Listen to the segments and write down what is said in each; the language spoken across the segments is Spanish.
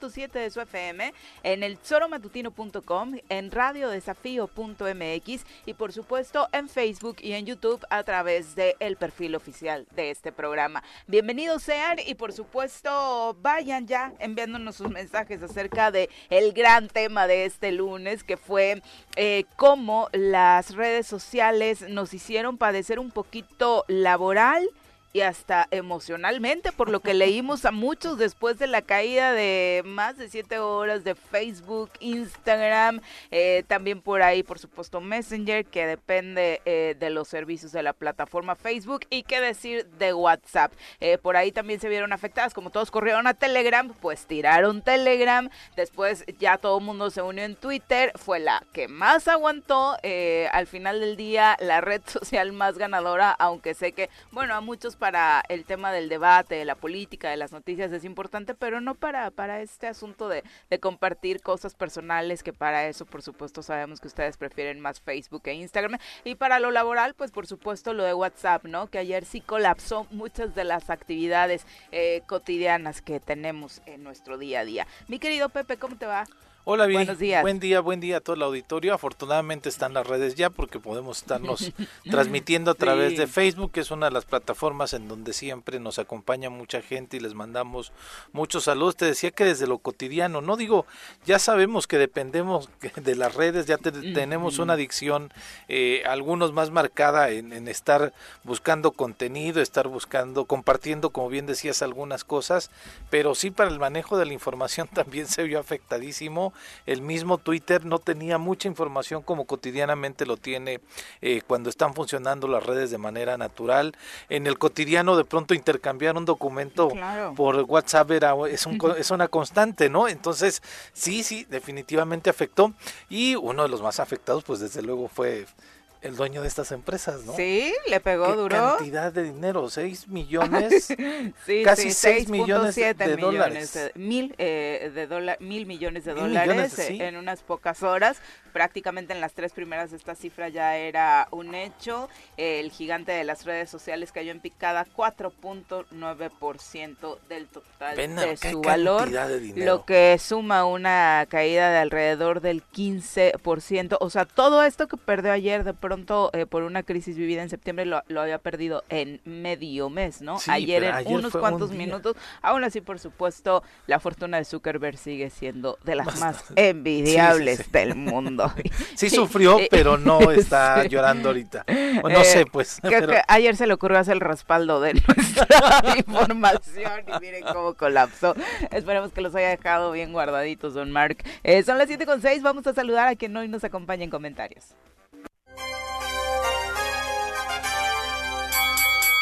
97.7 de su FM, en el zoromatutino.com, en radiodesafío.mx y por supuesto en Facebook y en YouTube a través del el perfil oficial de este programa. Bienvenidos sean y por supuesto vayan ya enviándonos sus mensajes acerca de el gran tema de este lunes que fue eh, cómo las redes sociales nos hicieron padecer un poquito laboral y hasta emocionalmente, por lo que leímos a muchos después de la caída de más de siete horas de Facebook, Instagram, eh, también por ahí, por supuesto, Messenger, que depende eh, de los servicios de la plataforma Facebook, y qué decir de WhatsApp. Eh, por ahí también se vieron afectadas, como todos corrieron a Telegram, pues tiraron Telegram, después ya todo el mundo se unió en Twitter, fue la que más aguantó, al final del día la red social más ganadora, aunque sé que, bueno, a muchos para el tema del debate, de la política, de las noticias es importante, pero no para, para este asunto de, de compartir cosas personales, que para eso, por supuesto, sabemos que ustedes prefieren más Facebook e Instagram. Y para lo laboral, pues por supuesto lo de WhatsApp, ¿no? Que ayer sí colapsó muchas de las actividades eh, cotidianas que tenemos en nuestro día a día. Mi querido Pepe, ¿cómo te va? Hola, bien. Buenos días. Buen día, buen día a todo el auditorio. Afortunadamente están las redes ya porque podemos estarnos transmitiendo a través de Facebook, que es una de las plataformas en donde siempre nos acompaña mucha gente y les mandamos muchos saludos. Te decía que desde lo cotidiano, no digo, ya sabemos que dependemos de las redes, ya tenemos una adicción, eh, algunos más marcada en, en estar buscando contenido, estar buscando, compartiendo, como bien decías, algunas cosas, pero sí para el manejo de la información también se vio afectadísimo el mismo Twitter no tenía mucha información como cotidianamente lo tiene eh, cuando están funcionando las redes de manera natural. En el cotidiano de pronto intercambiar un documento por WhatsApp era, es, un, es una constante, ¿no? Entonces, sí, sí, definitivamente afectó. Y uno de los más afectados, pues desde luego fue el dueño de estas empresas, ¿no? Sí, le pegó ¿Qué duro. cantidad de dinero, 6 millones, sí, casi 6 millones de dólares. mil, eh, de mil millones de dólares en unas pocas horas. Prácticamente en las tres primeras esta cifra ya era un hecho. el gigante de las redes sociales cayó en picada 4.9% del total de su valor, lo que suma una caída de alrededor del 15%. O sea, todo esto que perdió ayer de pronto eh, por una crisis vivida en septiembre lo, había perdido en medio mes, ¿no? ayer en unos cuantos minutos. Aún así, por supuesto, la fortuna de Zuckerberg sigue siendo de las más envidiables del mundo. Sí sufrió, pero no está llorando ahorita. no eh, sé, pues. ayer se le ocurrió hacer el respaldo de nuestra información y miren cómo colapsó. Esperemos que los haya dejado bien guardaditos, don Mark. Eh, son las 7 con 6, vamos a saludar a quien hoy nos acompaña en comentarios.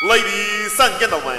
Ladies and gentlemen,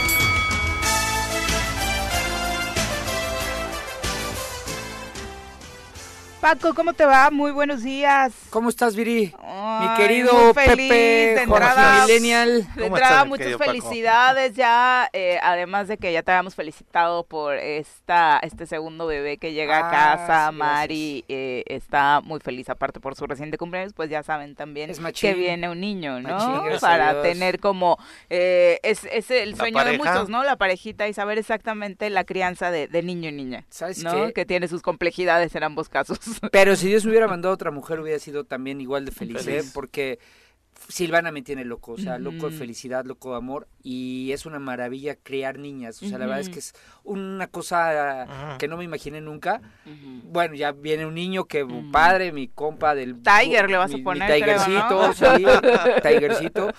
Paco, ¿cómo te va? Muy buenos días. ¿Cómo estás, Viri? mi querido feliz, Pepe, de entrada, Millennial. De entrada, muchas felicidades ya, eh, además de que ya te habíamos felicitado por esta este segundo bebé que llega a ah, casa, Mari eh, está muy feliz, aparte por su reciente cumpleaños, pues ya saben también que viene un niño, ¿no? Para tener como, eh, es, es el sueño de muchos, ¿no? La parejita y saber exactamente la crianza de, niño y niña, ¿Sabes ¿no? Que tiene sus complejidades en ambos casos. Pero si Dios hubiera mandado a otra mujer hubiera sido también igual de feliz, ¿eh? porque Silvana me tiene loco, o sea, loco de felicidad, loco de amor y es una maravilla crear niñas, o sea, la verdad es que es una cosa que no me imaginé nunca. Bueno, ya viene un niño que padre, mi compa del Tiger le vas a poner, mi Tigercito, sí, Tigercito,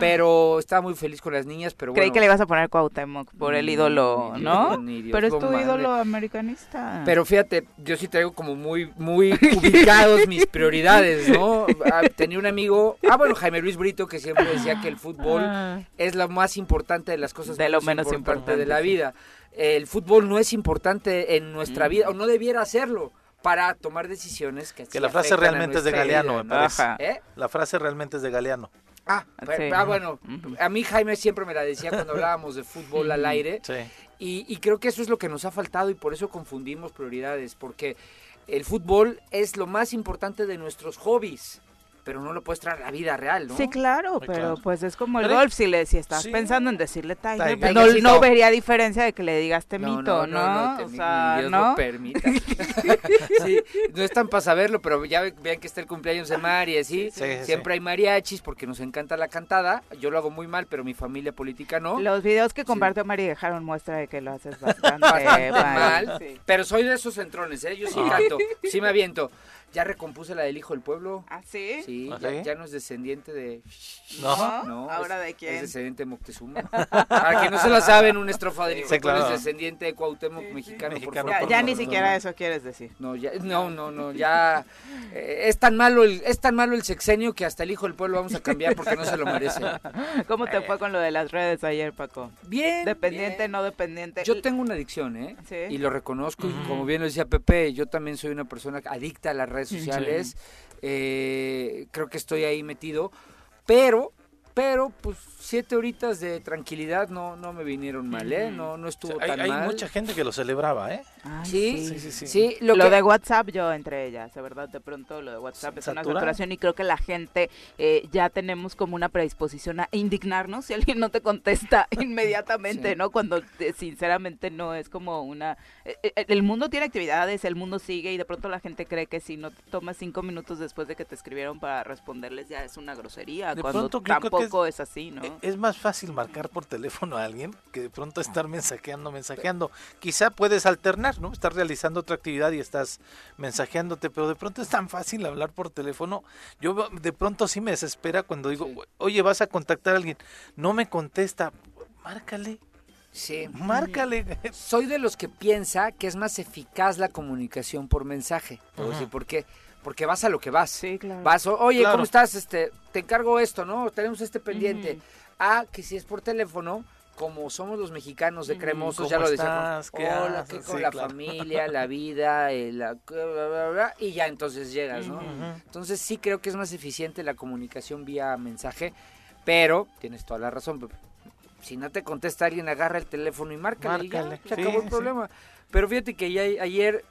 pero estaba muy feliz con las niñas, pero Creí que le ibas a poner Cuauhtémoc por el ídolo, ¿no? pero es tu ídolo americanista. Pero fíjate, yo sí traigo como muy muy ubicados mis prioridades, ¿no? Ah, tenía un amigo, ah bueno, Jaime Luis Brito que siempre decía que el fútbol ah. es la más importante de las cosas de lo menos importante, de la vida. El fútbol no es importante en nuestra mm. vida, o no debiera hacerlo para tomar decisiones que, que la frase realmente es de Galeano, me parece. ¿Eh? La frase realmente es de Galeano. Ah, ah bueno, a mí Jaime siempre me la decía cuando hablábamos de fútbol al aire. Y, creo que eso es lo que nos ha faltado y por eso confundimos prioridades, porque el fútbol es lo más importante de nuestros hobbies pero no lo puedes traer a la vida real, ¿no? Sí, claro, pero pues es como el golf, si, le, si estás pensando en decirle Tiger, pues, no, no, vería diferencia de que le digas temito, ¿no? No, o sea, Dios ¿no? permita. sí, no están para saberlo, pero ya vean que está el cumpleaños de Mari, ¿sí? Siempre hay mariachis porque nos encanta la cantada. Yo lo hago muy mal, pero mi familia política no. Los videos que compartió Mari dejaron muestra de que lo haces bastante, mal. Pero soy de esos centrones, ¿eh? Yo sí canto, sí me aviento. Ya recompuse la del Hijo del Pueblo. ¿Ah, sí? Sí, ¿Ah, ya, no es descendiente de... ¿No? no ¿Ahora de quién? Es descendiente de Moctezuma. Para que no se la saben, un estrofa de Hijo sí, claro. es descendiente de Cuauhtémoc mexicano, mexicano, por Ya, ni siquiera eso quieres decir. No, ya, no, no, no, ya... Eh, es, tan malo el, es tan malo el sexenio que hasta el Hijo del Pueblo vamos a cambiar porque no se lo merece. ¿Cómo te fue con lo de las redes ayer, Paco? Bien. Dependiente, no dependiente. Yo tengo una adicción, ¿eh? Sí. Y lo reconozco, y como bien lo decía Pepe, yo también soy una persona adicta a las redes sociales. Eh, creo que estoy ahí metido. Pero pero, pues, siete horitas de tranquilidad no, no me vinieron mal, ¿eh? No, no estuvo tan hay, mal. Hay mucha gente que lo celebraba, ¿eh? ¿Sí? Sí, sí, sí, lo, de WhatsApp yo entre ellas, de verdad, de pronto lo de WhatsApp es una saturación y creo que la gente eh, ya tenemos como una predisposición a indignarnos si alguien no te contesta inmediatamente, ¿no? Cuando eh, sinceramente no es como una... Eh, el mundo tiene actividades, el mundo sigue y de pronto la gente cree que si no te tomas cinco minutos después de que te escribieron para responderles ya es una grosería, cuando tampoco es así, ¿no? E, es más fácil marcar por teléfono a alguien que de pronto estar mensajeando, mensajeando. Quizá puedes alternar, ¿no? Estás realizando otra actividad y estás mensajeándote, pero de pronto es tan fácil hablar por teléfono. Yo de pronto sí me desespera cuando digo, oye, vas a contactar a alguien, no me contesta, márcale. Sí. Márcale. Soy de los que piensa que es más eficaz la comunicación por mensaje. ¿Por qué? porque vas a lo que vas. Sí, claro. Vas, oye, ¿cómo estás? Este, te encargo esto, ¿no? Tenemos este pendiente. Ah, que si es por teléfono, como somos los mexicanos de cremosos, ya lo decíamos. Hola, ¿qué con la familia, la vida, la, y ya entonces llegas, ¿no? Entonces sí creo que es más eficiente la comunicación vía mensaje, pero tienes toda la razón. Si no te contesta alguien, agarra el teléfono y márcale, y ya, se acabó el problema. Pero fíjate que ya ayer,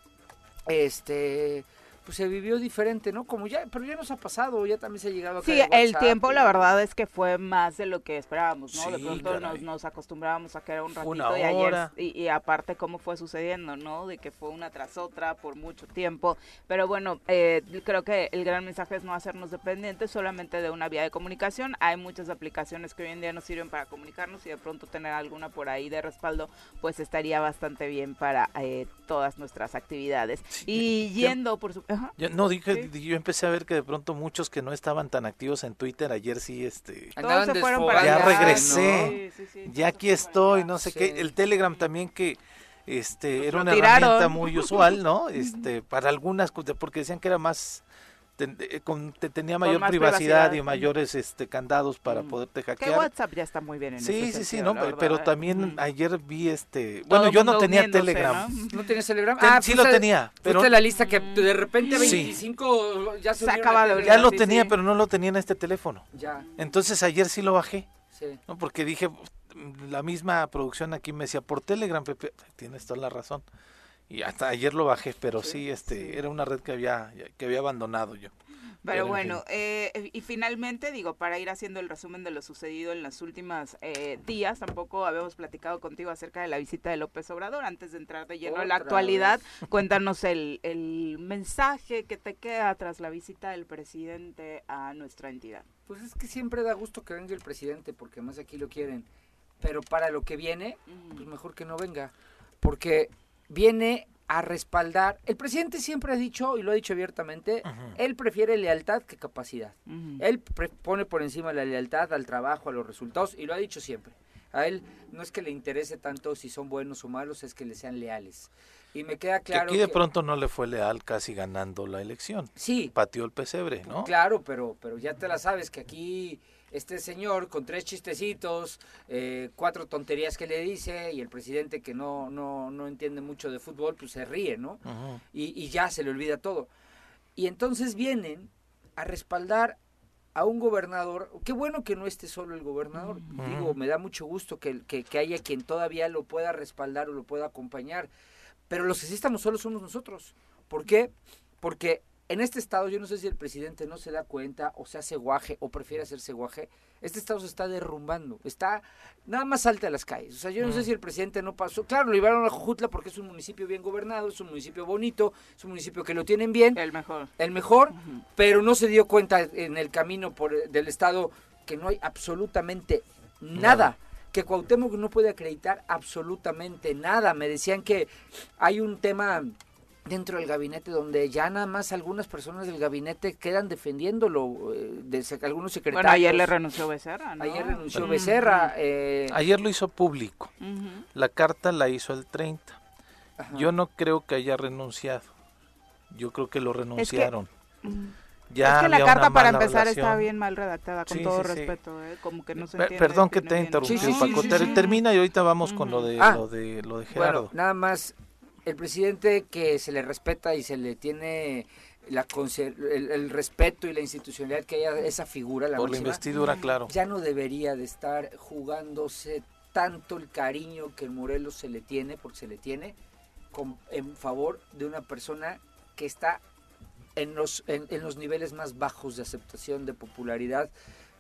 este pues se vivió diferente, ¿no? Como ya, pero ya nos ha pasado, ya también se ha llegado a Sí, el tiempo la verdad es que fue más de lo que esperábamos, ¿no? de pronto nos, nos, acostumbrábamos a que era un ratito y ayer y, aparte cómo fue sucediendo, ¿no? De que fue una tras otra por mucho tiempo, pero bueno, eh, creo que el gran mensaje es no hacernos dependientes solamente de una vía de comunicación. Hay muchas aplicaciones que hoy en día nos sirven para comunicarnos y de pronto tener alguna por ahí de respaldo, pues estaría bastante bien para eh, todas nuestras actividades. y yendo, por supuesto yo, no, dije, yo empecé a ver que de pronto muchos que no estaban tan activos en Twitter ayer sí, este... ya regresé, ya aquí estoy, no sé qué. El Telegram también que este era una herramienta muy usual, ¿no? Este, para algunas, porque decían que era más eh, te, tenía mayor privacidad, y mayores este candados para poderte hackear. Que WhatsApp ya está muy bien en Sí, sí, sí, no, pero también ayer vi este, bueno, yo no tenía Telegram. ¿No, tienes Telegram? ah, sí lo tenía, pero la lista que de repente 25 ya se acaba de Ya lo tenía, pero no lo tenía en este teléfono. Ya. Entonces ayer sí lo bajé. Sí. ¿no? Porque dije la misma producción aquí me decía por Telegram, Pepe, tienes toda la razón y hasta ayer lo bajé, pero sí, este, era una red que había, que había abandonado yo. Pero, bueno, eh, y finalmente, digo, para ir haciendo el resumen de lo sucedido en los últimos eh, días, tampoco habíamos platicado contigo acerca de la visita de López Obrador. Antes de entrar de lleno en la actualidad, cuéntanos el, el mensaje que te queda tras la visita del presidente a nuestra entidad. Pues es que siempre da gusto que venga el presidente, porque más aquí lo quieren. Pero para lo que viene, pues mejor que no venga. Porque viene a respaldar. El presidente siempre ha dicho, y lo ha dicho abiertamente, él prefiere lealtad que capacidad. Él pone por encima la lealtad al trabajo, a los resultados, y lo ha dicho siempre. A él no es que le interese tanto si son buenos o malos, es que le sean leales. Y me queda claro. Que aquí de pronto no le fue leal casi ganando la elección. Sí. Pateó el pesebre, ¿no? Claro, pero, pero ya te la sabes que aquí este señor con tres chistecitos, eh, cuatro tonterías que le dice y el presidente que no, no, no entiende mucho de fútbol, pues se ríe, ¿no? y, y, ya se le olvida todo. Y entonces vienen a respaldar a un gobernador, qué bueno que no esté solo el gobernador, digo, me da mucho gusto que, que, haya quien todavía lo pueda respaldar o lo pueda acompañar, pero los que sí estamos solos somos nosotros. ¿Por qué? Porque en este estado, yo no sé si el presidente no se da cuenta o se hace guaje o prefiere hacerse guaje, este estado se está derrumbando, está nada más alta de las calles. O sea, yo no sé si el presidente no pasó, claro, lo llevaron a Jujutla porque es un municipio bien gobernado, es un municipio bonito, es un municipio que lo tienen bien. El mejor. El mejor, pero no se dio cuenta en el camino por, del estado que no hay absolutamente nada. que Cuauhtémoc no puede acreditar absolutamente nada. Me decían que hay un tema dentro del gabinete donde ya nada más algunas personas del gabinete quedan defendiéndolo, eh, de, algunos secretarios. Bueno, ayer le renunció Becerra, ¿no? Ayer renunció Becerra. Eh, ayer lo hizo público. La carta la hizo el 30. Yo no creo que haya renunciado. Yo creo que lo renunciaron. Ya es que la carta para empezar está bien mal redactada, con todo respeto, ¿eh? como que no se entiende Perdón que, te he interrumpido, Paco. Termina y ahorita vamos con lo de, ah, lo de lo de Gerardo. nada más el presidente que se le respeta y se le tiene la el, respeto y la institucionalidad que haya esa figura, la Por la investidura, claro. Ya no debería de estar jugándose tanto el cariño que el Morelos se le tiene, porque se le tiene, en favor de una persona que está en los, en los niveles más bajos de aceptación, de popularidad,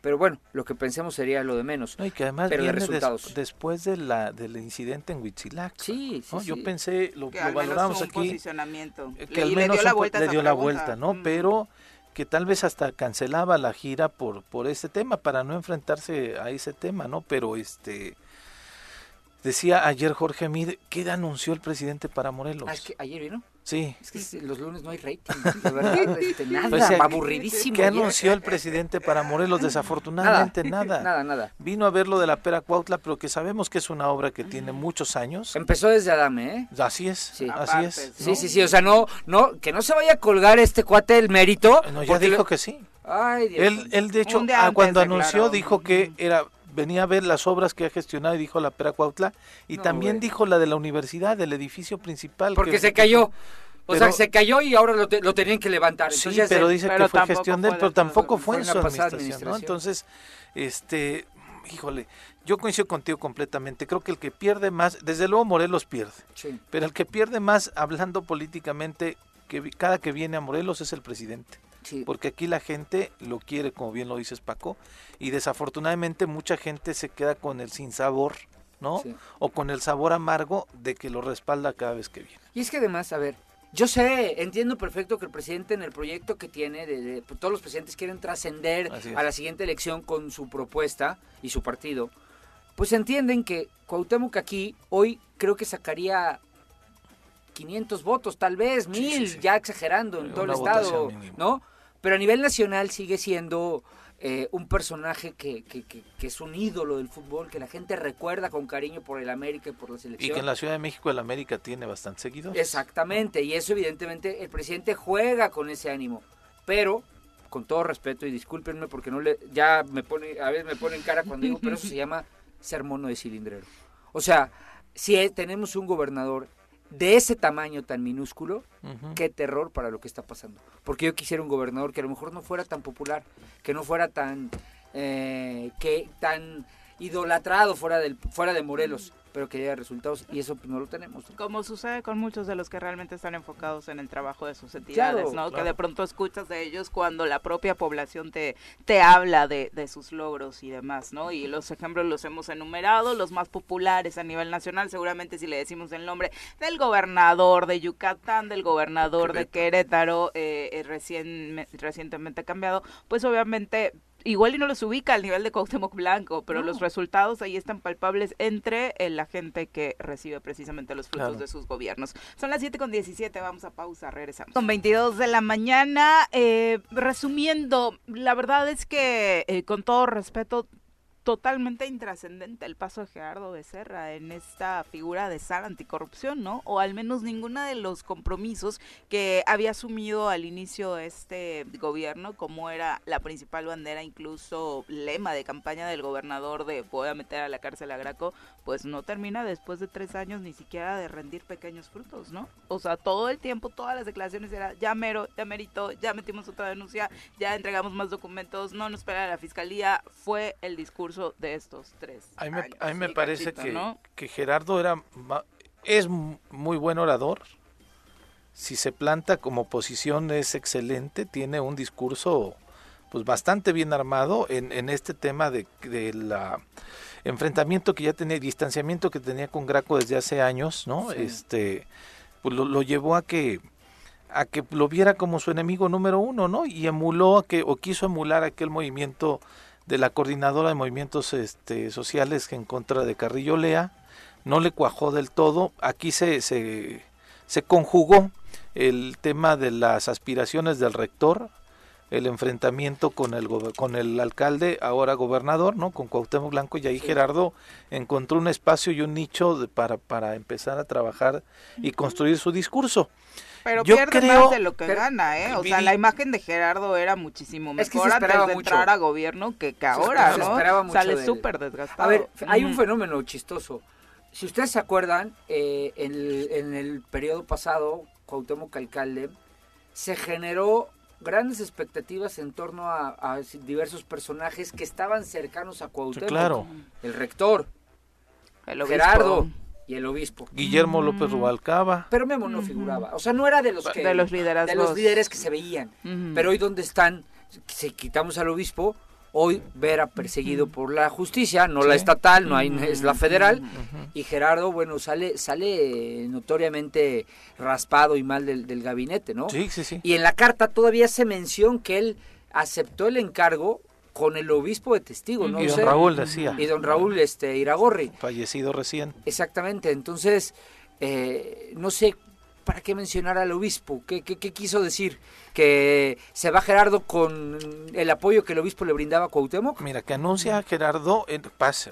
pero bueno, lo que pensemos sería lo de menos. y que además viene resultados. después de la, del incidente en Huitzilac. Sí, sí, Yo pensé, lo, lo valoramos aquí, posicionamiento. Eh, que al menos le dio la vuelta, le dio la vuelta ¿no? Pero que tal vez hasta cancelaba la gira por por ese tema para no enfrentarse a ese tema, ¿no? Pero este decía ayer Jorge Mid, ¿qué anunció el presidente para Morelos? Ah, es que ayer vino. Sí. Es que los lunes no hay rating, la verdad, este, nada, pues, aburridísimo. ¿Qué anunció el presidente para Morelos? Desafortunadamente nada. Nada, nada. Vino a ver lo de la Pera Cuautla, pero que sabemos que es una obra que tiene muchos años. Empezó desde Adame, ¿eh? Así es, sí. así es. Sí, sí, sí, o sea, no, no, que no se vaya a colgar este cuate el mérito. No, ya dijo que sí. Ay, Dios. Él, él de hecho, cuando anunció, dijo que era venía a ver las obras que ha gestionado y dijo la Pera Cuautla y también dijo la de la universidad, del edificio principal. Porque se cayó. O sea, se cayó y ahora lo, lo tenían que levantar. sí, pero dice que fue gestión de él, pero tampoco fue en su administración, ¿no? Entonces, este, híjole, yo coincido contigo completamente. Creo que el que pierde más, desde luego Morelos pierde, sí. pero el que pierde más hablando políticamente que cada que viene a Morelos es el presidente. Sí. Porque aquí la gente lo quiere, como bien lo dices Paco, y desafortunadamente mucha gente se queda con el sinsabor, ¿no? O con el sabor amargo de que lo respalda cada vez que viene. Y es que además, a ver, yo sé, entiendo perfecto que el presidente en el proyecto que tiene, de, pues, todos los presidentes quieren trascender a la siguiente elección con su propuesta y su partido, pues entienden que Cuauhtémoc aquí hoy creo que sacaría 500 votos, tal vez, mil, ya exagerando en todo el estado, ¿no? Pero a nivel nacional sigue siendo eh, un personaje que, que, que, es un ídolo del fútbol, que la gente recuerda con cariño por el América y por la selección. Y que en la Ciudad de México el América tiene bastante seguidores. Exactamente, y eso evidentemente el presidente juega con ese ánimo, pero con todo respeto y discúlpenme porque no le ya me pone a veces me pone en cara cuando digo, pero eso se llama ser mono de cilindrero. O sea, si tenemos un gobernador de ese tamaño tan minúsculo, qué terror para lo que está pasando. Porque yo quisiera un gobernador que a lo mejor no fuera tan popular, que no fuera tan, eh, que tan idolatrado fuera del fuera de Morelos, pero que haya resultados y eso pues, no lo tenemos. Como sucede con muchos de los que realmente están enfocados en el trabajo de sus entidades, ¿no? Que de pronto escuchas de ellos cuando la propia población te, te habla de, de, sus logros y demás, ¿no? Y los ejemplos los hemos enumerado, los más populares a nivel nacional, seguramente si le decimos el nombre del gobernador de Yucatán, del gobernador de Querétaro, eh, eh, recién, recientemente cambiado, pues obviamente igual y no los ubica al nivel de Cuauhtémoc Blanco, pero los resultados ahí están palpables entre eh, la gente que recibe precisamente los frutos de sus gobiernos. Son las 7 con 17, vamos a pausa, regresamos. Son 22 de la mañana, eh, resumiendo, la verdad es que eh, con todo respeto, totalmente intrascendente el paso de Gerardo Becerra en esta figura de SAR anticorrupción, ¿no? O al menos ninguno de los compromisos que había asumido al inicio de este gobierno, como era la principal bandera, incluso lema de campaña del gobernador de voy a meter a la cárcel a Graco, pues no termina después de tres años ni siquiera de rendir pequeños frutos, ¿no? O sea, todo el tiempo, todas las declaraciones era ya mero, ya merito, ya metimos otra denuncia, ya entregamos más documentos, no nos espera la fiscalía, fue el discurso de estos tres. A mí me, a mí me parece que, que Gerardo era es muy buen orador. Si se planta como oposición es excelente, tiene un discurso pues bastante bien armado en, en este tema de, de la enfrentamiento que ya tenía, distanciamiento que tenía con Graco desde hace años, ¿no? Este, pues lo, lo, llevó a que a que lo viera como su enemigo número uno, ¿no? Y emuló a que o quiso emular aquel movimiento de la coordinadora de movimientos este, sociales en contra de Carrillo Lea, no le cuajó del todo, aquí se, se, se conjugó el tema de las aspiraciones del rector, el enfrentamiento con el con el alcalde, ahora gobernador, ¿no? Con Cuauhtémoc Blanco y ahí Gerardo encontró un espacio y un nicho para, para empezar a trabajar y construir su discurso. Pero yo pierde creo, más de lo que gana, ¿eh? O sea, la imagen de Gerardo era muchísimo mejor antes de entrar a gobierno que, que ahora, ¿no? Sale súper desgastado. A ver, hay un fenómeno chistoso. Si ustedes se acuerdan, eh, en, el, en el periodo pasado, Cuauhtémoc alcalde, se generó grandes expectativas en torno a, a, diversos personajes que estaban cercanos a Cuauhtémoc. claro. El rector, el Gerardo, y el obispo. Guillermo López Rubalcaba. Pero Memo no figuraba. O sea, no era de los que, de los líderes, de los líderes que se veían. Pero hoy donde están, si quitamos al obispo, hoy Vera perseguido por la justicia, no la estatal, no hay, es la federal, y Gerardo, bueno, sale, sale notoriamente raspado y mal del, del gabinete, ¿no? Sí, sí, sí. Y en la carta todavía se menciona que él aceptó el encargo con el obispo de testigo, ¿no? Y don Raúl decía. Y don Raúl este, Iragorri. Fallecido recién. Exactamente, entonces, eh, no sé para qué mencionar al obispo, ¿Qué, ¿Qué, quiso decir? ¿Que se va Gerardo con el apoyo que el obispo le brindaba a Cuauhtémoc? Mira, que anuncia a Gerardo, en, pase,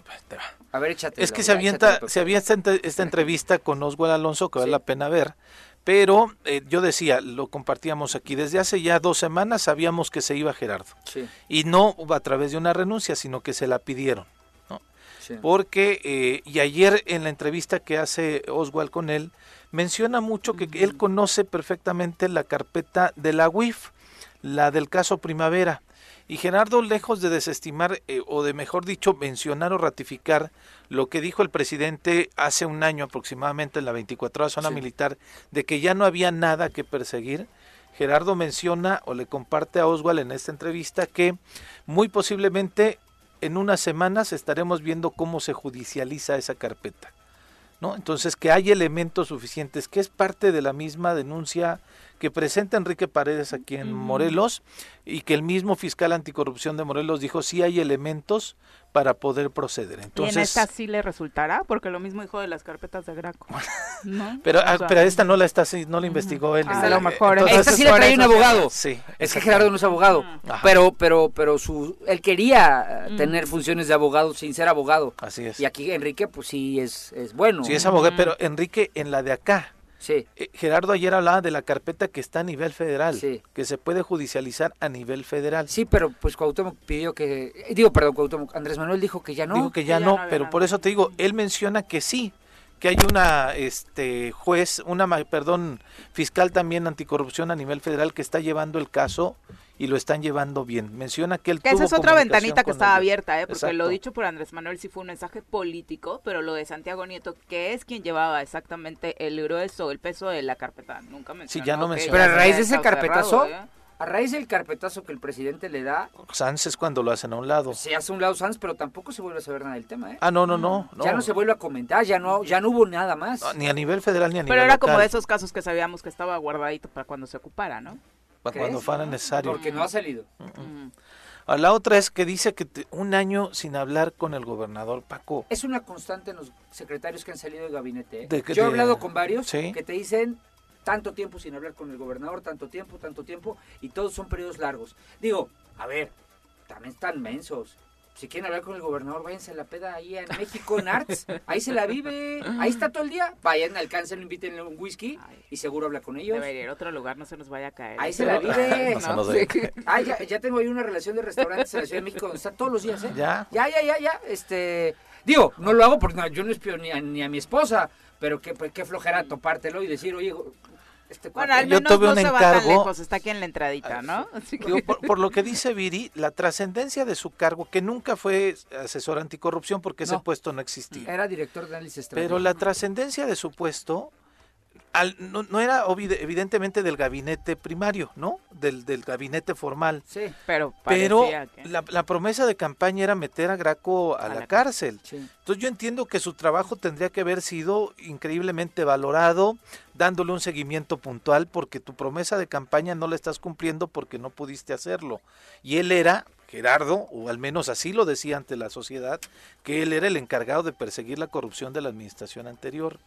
A ver, échate. Es que se avienta, se había esta, esta entrevista con Oswald Alonso que vale la pena ver, pero eh, yo decía, lo compartíamos aquí, desde hace ya dos semanas sabíamos que se iba Gerardo. Y no a través de una renuncia, sino que se la pidieron. ¿no? Porque, eh, y ayer en la entrevista que hace Oswald con él, menciona mucho que él conoce perfectamente la carpeta de la UIF, la del caso Primavera. Y Gerardo, lejos de desestimar, eh, o de mejor dicho, mencionar o ratificar lo que dijo el presidente hace un año aproximadamente en la 24 zona militar, de que ya no había nada que perseguir, Gerardo menciona o le comparte a Oswald en esta entrevista que muy posiblemente en unas semanas estaremos viendo cómo se judicializa esa carpeta. ¿no? Entonces, que hay elementos suficientes, que es parte de la misma denuncia que presenta Enrique Paredes aquí en Morelos y que el mismo fiscal anticorrupción de Morelos dijo sí hay elementos para poder proceder. Entonces, ¿Y en esta sí le resultará? Porque lo mismo dijo de las carpetas de Graco. Pero, ah, pero esta no la está no la investigó él. a lo mejor. esta sí le trae un abogado. Sí. Es que Gerardo no es abogado. Pero, pero, pero su, él quería tener funciones de abogado sin ser abogado. Así es. Y aquí Enrique, pues sí es, es bueno. Sí es abogado, pero Enrique en la de acá Sí. Eh, Gerardo ayer hablaba de la carpeta que está a nivel federal, que se puede judicializar a nivel federal. Sí, pero pues Cuauhtémoc pidió que, eh, digo, perdón, Cuauhtémoc, Andrés Manuel dijo que ya no. Dijo que ya, no, pero por eso te digo, él menciona que sí, que hay una este juez, una perdón, fiscal también anticorrupción a nivel federal que está llevando el caso y lo están llevando bien. Menciona que él que esa es otra ventanita que estaba abierta, ¿eh? porque lo dicho por Andrés Manuel sí fue un mensaje político, pero lo de Santiago Nieto, que es quien llevaba exactamente el grueso, el peso de la carpeta, nunca mencionó. Sí, ya no mencionó. Pero a raíz de ese carpetazo, ¿eh? a raíz del carpetazo que el presidente le da. Sanz es cuando lo hacen a un lado. Se hace a un lado Sanz, pero tampoco se vuelve a saber nada del tema, ¿eh? Ah, no, no, no. Ya no se vuelve a comentar, ya no, ya no hubo nada más. ni a nivel federal ni a nivel Pero era local. como de esos casos que sabíamos que estaba guardadito para cuando se ocupara, ¿no? Cuando fuera necesario. Porque no ha salido. A la otra es que dice que te- un año sin hablar con el gobernador Paco. Es una constante en los secretarios que han salido del gabinete. ¿eh? De Yo he de- hablado con varios Sí. que te dicen tanto tiempo sin hablar con el gobernador, tanto tiempo, tanto tiempo, y todos son periodos largos. Digo, a ver, también están mensos. Si quieren hablar con el gobernador, váyanse a la peda ahí en México, en Arts. Ahí se la vive. Ahí está todo el día. Vayan, alcancen, invítenle un whisky y seguro habla con ellos. Debería ir a otro lugar, no se nos vaya a caer. Ahí se la vive. Ah, ya, ya, tengo ahí una relación de restaurantes en la Ciudad de México donde está todos los días, ¿eh? Ya. Ya, ya, ya, ya. Este. Digo, no lo hago porque yo no espío ni a, ni a mi esposa, pero qué, pues, qué flojera topártelo y decir, oye, este bueno, al menos yo tuve no un se encargo. Va tan lejos, está aquí en la entradita, ¿no? por, lo que dice Viri, la trascendencia de su cargo, que nunca fue asesor anticorrupción porque ese puesto no existía. Era director de análisis Pero la trascendencia de su puesto no, era evidentemente del gabinete primario, ¿no? Del, del gabinete formal. Sí, pero Pero la, promesa de campaña era meter a Graco a, la, cárcel. Entonces yo entiendo que su trabajo tendría que haber sido increíblemente valorado, dándole un seguimiento puntual, porque tu promesa de campaña no la estás cumpliendo porque no pudiste hacerlo. Y él era, Gerardo, o al menos así lo decía ante la sociedad, que él era el encargado de perseguir la corrupción de la administración anterior.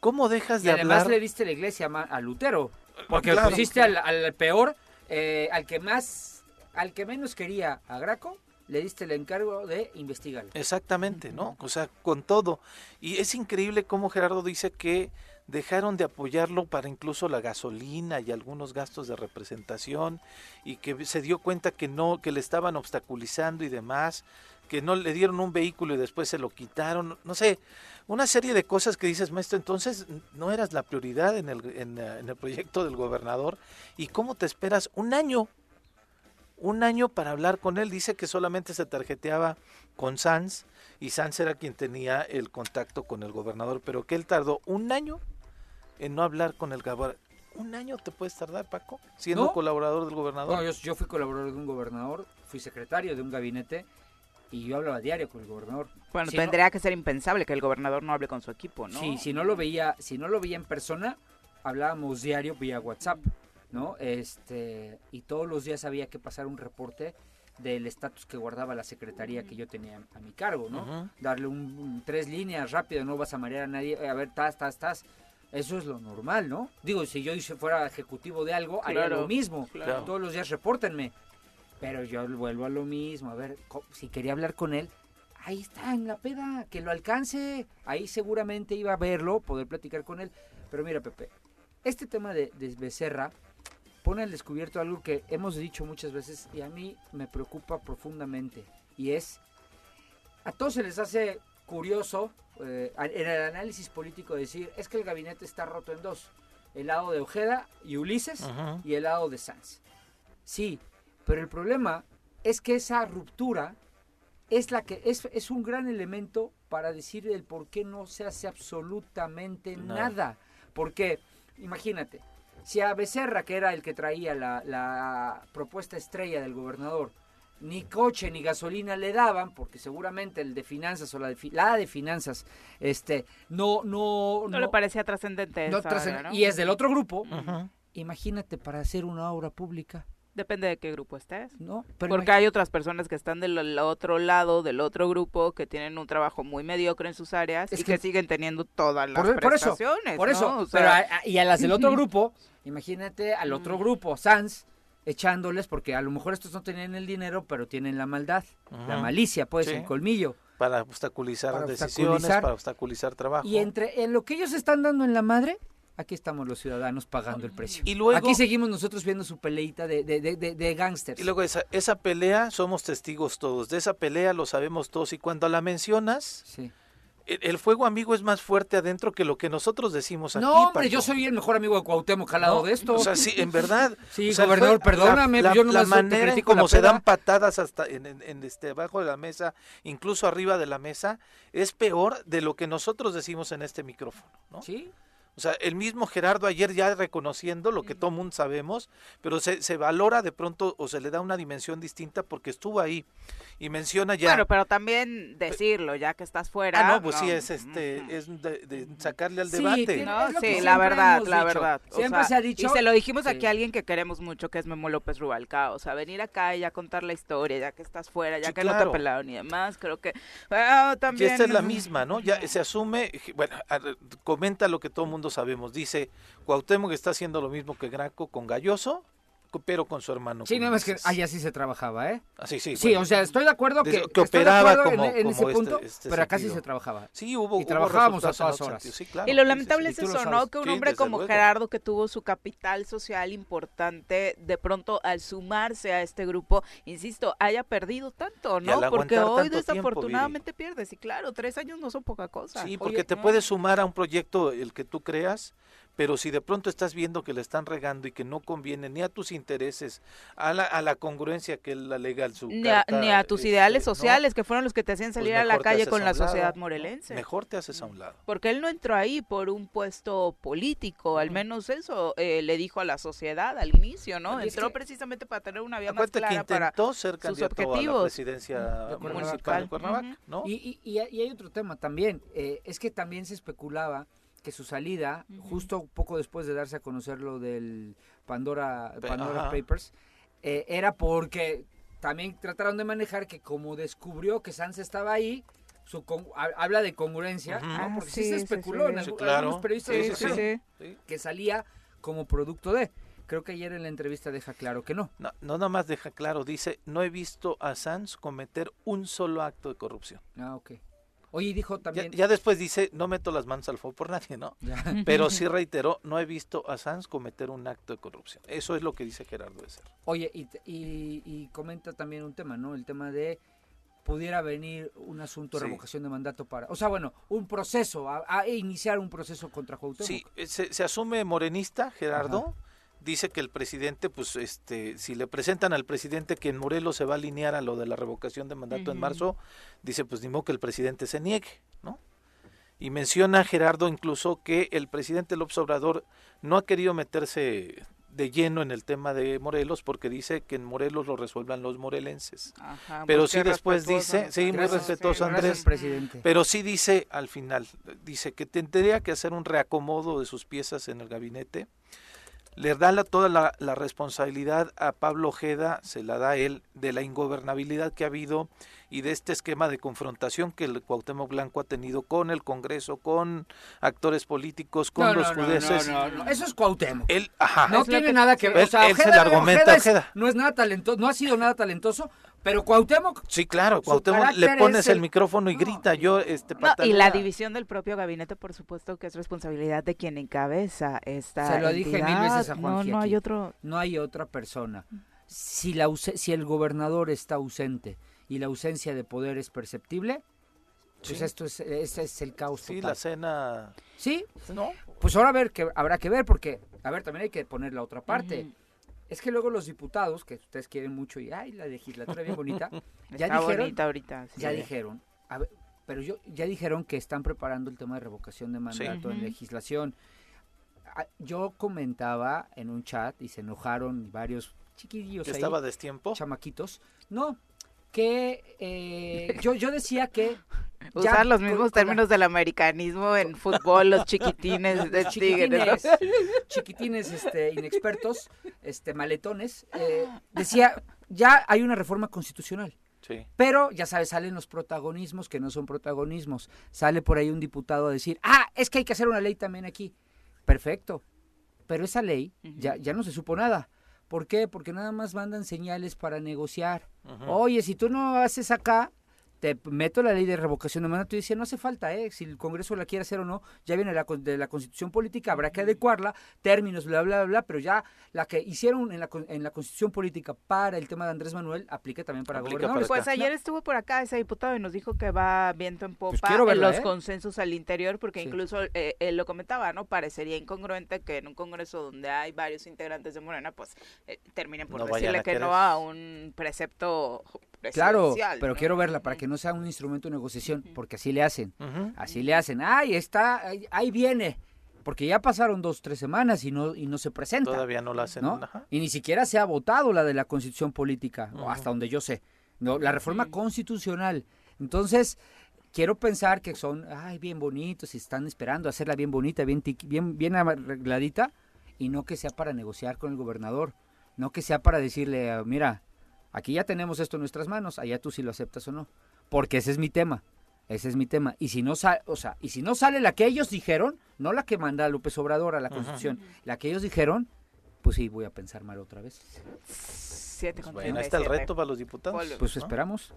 ¿Cómo dejas de además le diste la iglesia a Lutero, porque pusiste al, peor, eh, al que más, al que menos quería a Graco, le diste el encargo de investigar. Exactamente, ¿no? O sea, con todo. Y es increíble cómo Gerardo dice que dejaron de apoyarlo para incluso la gasolina y algunos gastos de representación y que se dio cuenta que no que le estaban obstaculizando y demás, que no le dieron un vehículo y después se lo quitaron, no sé, una serie de cosas que dices, maestro, entonces no eras la prioridad en el, en, eh, el proyecto del gobernador y cómo te esperas un año, un año para hablar con él, dice que solamente se tarjeteaba con Sanz y Sanz era quien tenía el contacto con el gobernador, pero que él tardó un año en no hablar con el gobernador. ¿Un año te puedes tardar, Paco, siendo colaborador del gobernador? No, yo, yo fui colaborador de un gobernador, fui secretario de un gabinete y yo hablaba diario con el gobernador. Bueno, tendría que ser impensable que el gobernador no hable con su equipo, ¿no? Sí, si no lo veía, si no lo veía en persona, hablábamos diario vía WhatsApp, ¿no? Este, y todos los días había que pasar un reporte del estatus que guardaba la secretaría que yo tenía a mi cargo, ¿no? Darle un, tres líneas rápido, no vas a marear a nadie, a ver, tas, tas, tas. Eso es lo normal, ¿no? Digo, si yo fuera ejecutivo de algo, haría lo mismo. Todos los días repórtenme. Pero yo vuelvo a lo mismo, a ver, si quería hablar con él, ahí está, en la peda, que lo alcance, ahí seguramente iba a verlo, poder platicar con él. Pero mira, Pepe, este tema de, de Becerra pone al descubierto algo que hemos dicho muchas veces y a mí me preocupa profundamente, y es, a todos se les hace curioso eh, en el análisis político decir, es que el gabinete está roto en dos, el lado de Ojeda y Ulises y el lado de Sanz. Sí, pero el problema es que esa ruptura es la que es, es un gran elemento para decir el por qué no se hace absolutamente nada. Porque, imagínate, si a Becerra, que era el que traía la, propuesta estrella del gobernador, ni coche ni gasolina le daban, porque seguramente el de finanzas o la de, la de finanzas, este, no, no, no, le parecía trascendente. Y es del otro grupo. Imagínate para hacer una obra pública. Depende de qué grupo estés. No, Porque hay otras personas que están del otro lado, del otro grupo, que tienen un trabajo muy mediocre en sus áreas y que, siguen teniendo todas las por, prestaciones. Por eso, pero y a las del otro grupo, imagínate al otro grupo, Sans, echándoles, porque a lo mejor estos no tenían el dinero, pero tienen la maldad, la malicia, pues, el colmillo. Para obstaculizar decisiones, para obstaculizar trabajo. Y entre en lo que ellos están dando en la madre, aquí estamos los ciudadanos pagando el precio. Y luego, aquí seguimos nosotros viendo su peleita de, de, de, de gángsters. Y luego esa, esa pelea, somos testigos todos, de esa pelea lo sabemos todos y cuando la mencionas... El, fuego amigo es más fuerte adentro que lo que nosotros decimos aquí. No, hombre, yo soy el mejor amigo de Cuauhtémoc jalado de esto. O sea, sí, en verdad. sí, gobernador, perdóname, la, yo no la manera en como se dan patadas hasta en, en, este abajo de la mesa, incluso arriba de la mesa, es peor de lo que nosotros decimos en este micrófono, ¿no? Sí. O sea, el mismo Gerardo ayer ya reconociendo lo que todo mundo sabemos, pero se, se valora de pronto o se le da una dimensión distinta porque estuvo ahí y menciona ya. Bueno, pero también decirlo ya que estás fuera. Ah, no, pues sí es este es de, sacarle al debate. Sí, la verdad, la verdad. Siempre se ha dicho. Y se lo dijimos aquí a alguien que queremos mucho, que es Memo López Rubalcaba. O sea, venir acá y ya contar la historia, ya que estás fuera, ya que no te ha pelado ni demás, creo que ah, también. Y esta es la misma, ¿no? Ya se asume, bueno, comenta lo que todo el mundo sabemos. Dice, Cuauhtémoc está haciendo lo mismo que Graco con Galloso, pero con su hermano. Sí, nada más que allá sí se trabajaba, ¿eh? Ah, sí, sí. Sí, o sea, estoy de acuerdo que, que operaba como, en, ese este, punto, este pero acá sí se trabajaba. Sí, hubo. Y trabajábamos a todas horas. sí, claro, Y lo lamentable sí. es eso, ¿no? Que un hombre como luego. Gerardo, que tuvo su capital social importante, de pronto al sumarse a este grupo, insisto, haya perdido tanto, ¿no? Porque hoy tiempo, desafortunadamente pierdes. Y claro, tres años no son poca cosa. Sí, porque Oye, te no. puedes sumar a un proyecto el que tú creas, pero si de pronto estás viendo que le están regando y que no conviene ni a tus intereses, a la, a la congruencia que él alega en su Ni a, carta, ni a tus este, ideales ¿no? sociales, que fueron los que te hacían salir a la calle con a la lado, sociedad ¿no? morelense. Mejor te haces a un lado. Porque él no entró ahí por un puesto político, al menos eso eh, le dijo a la sociedad al inicio, ¿no? Y es Entró que- precisamente para tener una vía más Acuérdate que clara para... intentó ser sus candidato a la objetivos. presidencia De municipal de Cuernavaca, Ujú. ¿no? Y, y, y hay- y hay otro tema también, eh, es que también se especulaba que su salida, justo poco después de darse a conocer lo del Pandora, Pandora ajá. Papers, eh, era porque también trataron de manejar que como descubrió que Sanz estaba ahí, su con- ha- habla de congruencia. ¿no? Ah, porque sí, sí, se especuló, sí. en Sí, algu- claro. algunos periodistas dijeron que salía como producto de. Creo que ayer en la entrevista deja claro que no. No, no nada más deja claro, dice, no he visto a Sanz cometer un solo acto de corrupción. Ah, ok. Oye, y dijo también... ya después dice, no meto las manos al fuego por nadie, ¿no? Ya. Pero sí reiteró, no he visto a Sanz cometer un acto de corrupción. Eso es lo que dice Gerardo de Ser. Oye, y, y- y comenta también un tema, ¿no? El tema de pudiera venir un asunto de Sí. revocación de mandato para, o sea, bueno, un proceso, a, a iniciar un proceso contra Cuauhtémoc. Sí, eh, se, se asume morenista, Gerardo. Dice que el presidente, pues, este, si le presentan al presidente que en Morelos se va a alinear a lo de la revocación de mandato en marzo, dice, pues, ni modo que el presidente se niegue, ¿no? Y menciona Gerardo incluso que el presidente López Obrador no ha querido meterse de lleno en el tema de Morelos porque dice que en Morelos lo resuelvan los morelenses. Ajá, Pero sí después dice- sí, muy respetuoso, Gracias, Andrés. presidente. Pero sí dice al final, dice que tendría que hacer un reacomodo de sus piezas en el gabinete. Le da la- toda la, la responsabilidad a Pablo Ojeda, se la da a él, de la ingobernabilidad que ha habido y de este esquema de confrontación que el Cuauhtémoc Blanco ha tenido con el Congreso, con actores políticos, con no, los no, no, jueces. no, no, no, eso es Cuauhtémoc. Él, ajá, No tiene que- nada que ver. O sea, él se argumenta a Ojeda es- Ojeda. no es nada talentoso, no ha sido nada talentoso, pero Cuauhtémoc sí, claro, Cuauhtémoc le pones es el, el- micrófono y No, grita, yo este No, y la división del propio gabinete, por supuesto, que es responsabilidad de quien encabeza esta Se lo dije mil veces a No, Juanji no hay otro... no hay otra persona. Si, la, si el gobernador está ausente y la ausencia de poder es perceptible, pues Sí. esto es, ese es el caos Sí, total. la cena, Sí, ¿no? pues ahora a ver que habrá que ver porque, a ver, también hay que poner la otra parte. Es que luego los diputados, que ustedes quieren mucho y ay, la legislatura bien bonita, ya Está dijeron, bonita ahorita. sí. ya dijeron, a ver, pero yo ya dijeron que están preparando el tema de revocación de mandato en legislación. Ah, Yo comentaba en un chat y se enojaron varios chiquillos ahí, estaba destiempo. chamaquitos. No, que eh, yo, yo decía que ya Usar los con- mismos con la- términos del americanismo en fútbol, los chiquitines de los tigres. ¿no? chiquitines, este, inexpertos, este, maletones, eh, decía, ya hay una reforma constitucional. Sí. Pero, ya sabes, salen los protagonismos que no son protagonismos. Sale por ahí un diputado a decir, ah, es que hay que hacer una ley también aquí. Perfecto. Pero esa ley ya, ya no se supo nada. ¿Por qué? Porque nada más mandan señales para negociar. Oye, si tú no haces acá, te meto la ley de revocación de mandato y dice, no hace falta, ¿eh? Si el Congreso la quiere hacer o no, ya viene la, con- de la Constitución Política, habrá que adecuarla, términos, bla, bla, bla, bla, pero ya la que hicieron en la, con- en la Constitución Política para el tema de Andrés Manuel, aplica también para Aplica gobernadores. para Pues ayer estuvo por acá ese diputado y nos dijo que va viento en popa Pues quiero en verla, los ¿eh? consensos al interior, porque Sí. incluso eh, él lo comentaba, ¿no? Parecería incongruente que en un congreso donde hay varios integrantes de Morena, pues eh, terminen por No decirle que querer. no a un precepto Claro, pero ¿no? quiero verla para que no sea un instrumento de negociación, porque así le hacen. Así le hacen. Ahí está, ahí, ahí viene. Porque ya pasaron dos, tres semanas y no, y no se presenta. Todavía no la hacen. ¿no? ajá. Y ni siquiera se ha votado la de la constitución política, o hasta donde yo sé. No, la reforma Sí. constitucional. Entonces, quiero pensar que son, ay, bien bonitos y están esperando hacerla bien bonita, bien, bien, bien arregladita, y no que sea para negociar con el gobernador, no que sea para decirle, mira, aquí ya tenemos esto en nuestras manos, allá tú si lo aceptas o no, porque ese es mi tema. Ese es mi tema. Y si no sale, o sea, y si no sale la que ellos dijeron, no la que manda López Obrador a la Constitución, la que ellos dijeron, pues sí, voy a pensar mal otra vez. Siete pues bueno, ahí está el reto para los diputados. Pues esperamos.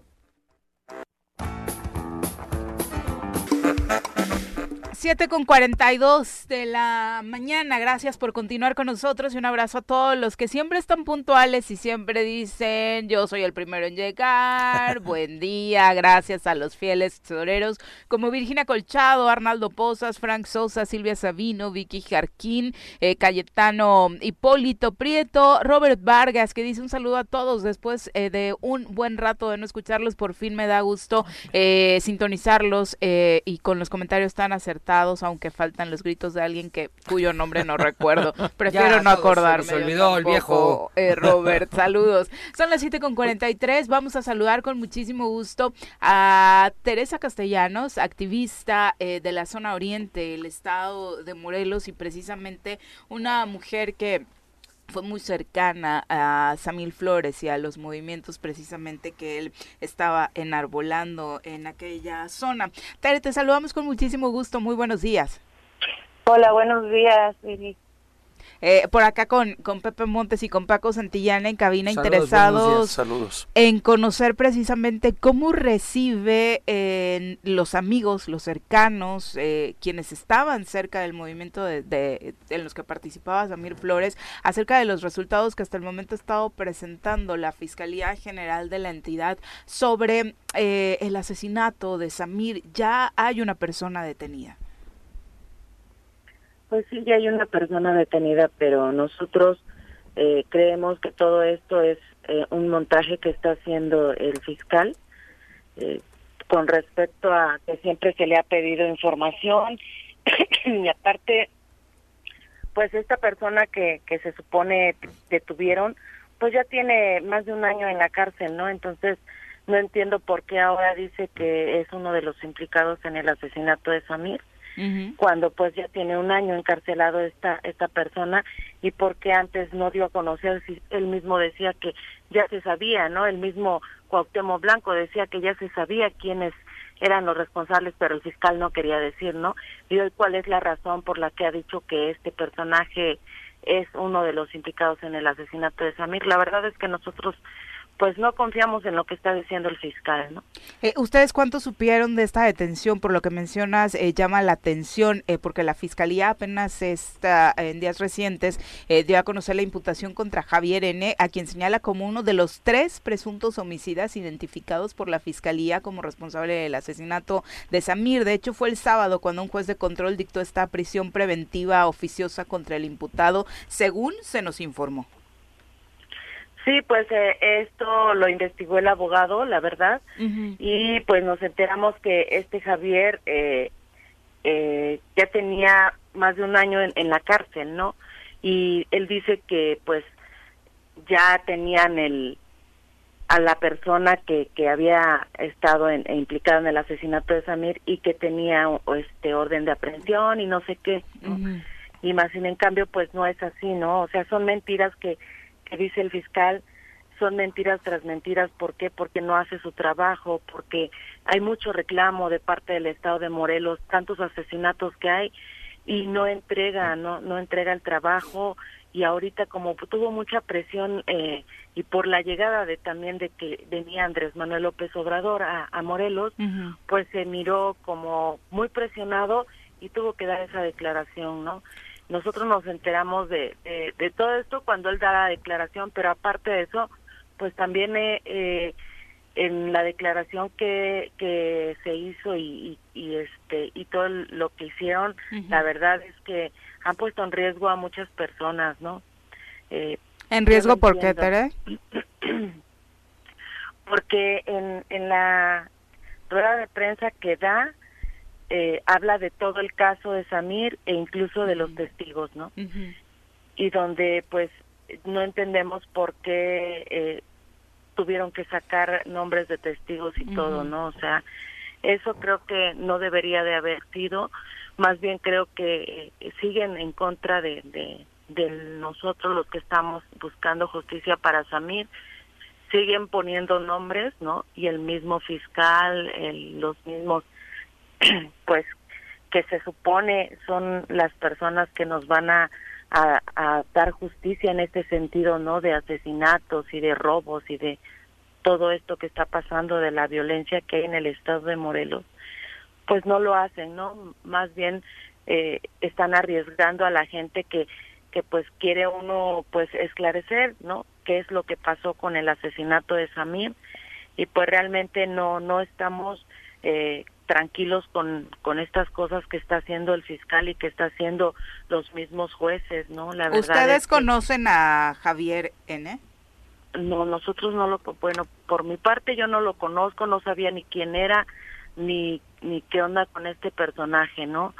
7 con 42 de la mañana. Gracias por continuar con nosotros y un abrazo a todos los que siempre están puntuales y siempre dicen yo soy el primero en llegar. Buen día. Gracias a los fieles tesoreros como Virginia Colchado, Arnaldo Pozas, Frank Sosa, Silvia Sabino, Vicky Jarquín, eh, Cayetano Hipólito Prieto, Robert Vargas que dice un saludo a todos después eh, de un buen rato de no escucharlos. Por fin me da gusto eh, sintonizarlos y con los comentarios tan acertados aunque faltan los gritos de alguien que cuyo nombre no recuerdo. Prefiero no acordarme. Se olvidó el viejo. Eh, Robert, saludos. Son las 7 con 43. Vamos a saludar con muchísimo gusto a Teresa Castellanos, activista eh, de la zona oriente, el estado de Morelos y precisamente una mujer que fue muy cercana a Samil Flores y a los movimientos precisamente que él estaba enarbolando en aquella zona. Tere, te saludamos con muchísimo gusto. Muy buenos días. Hola, buenos días, Viri. Eh, por acá con, con Pepe Montes y con Paco Santillana en cabina interesados Saludos. en conocer precisamente cómo recibe eh, los amigos, los cercanos, eh, quienes estaban cerca del movimiento de, en los que participaba Samir Flores, acerca de los resultados que hasta el momento ha estado presentando la Fiscalía General de la entidad sobre el asesinato de Samir. Ya hay una persona detenida. Pues sí, ya hay una persona detenida, pero nosotros eh, creemos que todo esto es eh, un montaje que está haciendo el fiscal eh, con respecto a que siempre se le ha pedido información y aparte, pues esta persona que, que se supone detuvieron, pues ya tiene más de un año en la cárcel, ¿no? Entonces, no entiendo por qué ahora dice que es uno de los implicados en el asesinato de Samir cuando pues ya tiene un año encarcelado esta esta persona y porque antes no dio a conocer si él mismo decía que ya se sabía no el mismo Cuauhtémoc Blanco decía que ya se sabía quiénes eran los responsables pero el fiscal no quería decir no y hoy cuál es la razón por la que ha dicho que este personaje es uno de los implicados en el asesinato de Samir la verdad es que nosotros pues no confiamos en lo que está diciendo el fiscal, ¿no? Eh, ¿Ustedes cuánto supieron de esta detención? Por lo que mencionas, eh, llama la atención, eh, porque la fiscalía apenas está en días recientes dio a conocer la imputación contra Javier N., a quien señala como uno de los tres presuntos homicidas identificados por la fiscalía como responsable del asesinato de Samir. De hecho, fue el sábado cuando un juez de control dictó esta prisión preventiva oficiosa contra el imputado, según se nos informó. Sí, pues eh, esto lo investigó el abogado, la verdad, y pues nos enteramos que este Javier eh, eh, ya tenía más de un año en, la cárcel, ¿no? Y él dice que pues ya tenían el a la persona que, que había estado en, e implicada en el asesinato de Samir y que tenía este orden de aprehensión y no sé qué, Y más sin en cambio pues no es así, ¿no? O sea, son mentiras que que dice el fiscal son mentiras tras mentiras. ¿Por qué? Porque no hace su trabajo, porque hay mucho reclamo de parte del Estado de Morelos, tantos asesinatos que hay y no entrega, no, no entrega el trabajo y ahorita como tuvo mucha presión eh, y por la llegada de también de que venía Andrés Manuel López Obrador a, Morelos, pues se miró como muy presionado y tuvo que dar esa declaración, ¿no? Nosotros nos enteramos de, de, todo esto cuando él da la declaración, pero aparte de eso, pues también eh, eh, en la declaración que, que se hizo y, y, este y todo lo que hicieron, la verdad es que han puesto en riesgo a muchas personas, ¿no? Eh, ¿En riesgo por qué, Tere? Porque en, en la rueda de prensa que da, eh, habla de todo el caso de Samir e incluso de los testigos, ¿no? Y donde pues no entendemos por qué eh, tuvieron que sacar nombres de testigos y todo, ¿no? O sea, eso creo que no debería de haber sido, más bien creo que eh, siguen en contra de, de, de nosotros los que estamos buscando justicia para Samir, siguen poniendo nombres, ¿no? Y el mismo fiscal, el, los mismos pues que se supone son las personas que nos van a a, dar justicia en este sentido, ¿no? De asesinatos y de robos y de todo esto que está pasando de la violencia que hay en el estado de Morelos, pues no lo hacen, ¿no? Más bien eh, están arriesgando a la gente que que pues quiere uno pues esclarecer, ¿no? ¿Qué es lo que pasó con el asesinato de Samir? Y pues realmente no no estamos eh, tranquilos con, con estas cosas que está haciendo el fiscal y que está haciendo los mismos jueces, ¿no? La verdad ¿Ustedes conocen a Javier N? No, nosotros no lo, bueno, por mi parte yo no lo conozco, no sabía ni quién era, ni, ni qué onda con este personaje, ¿no?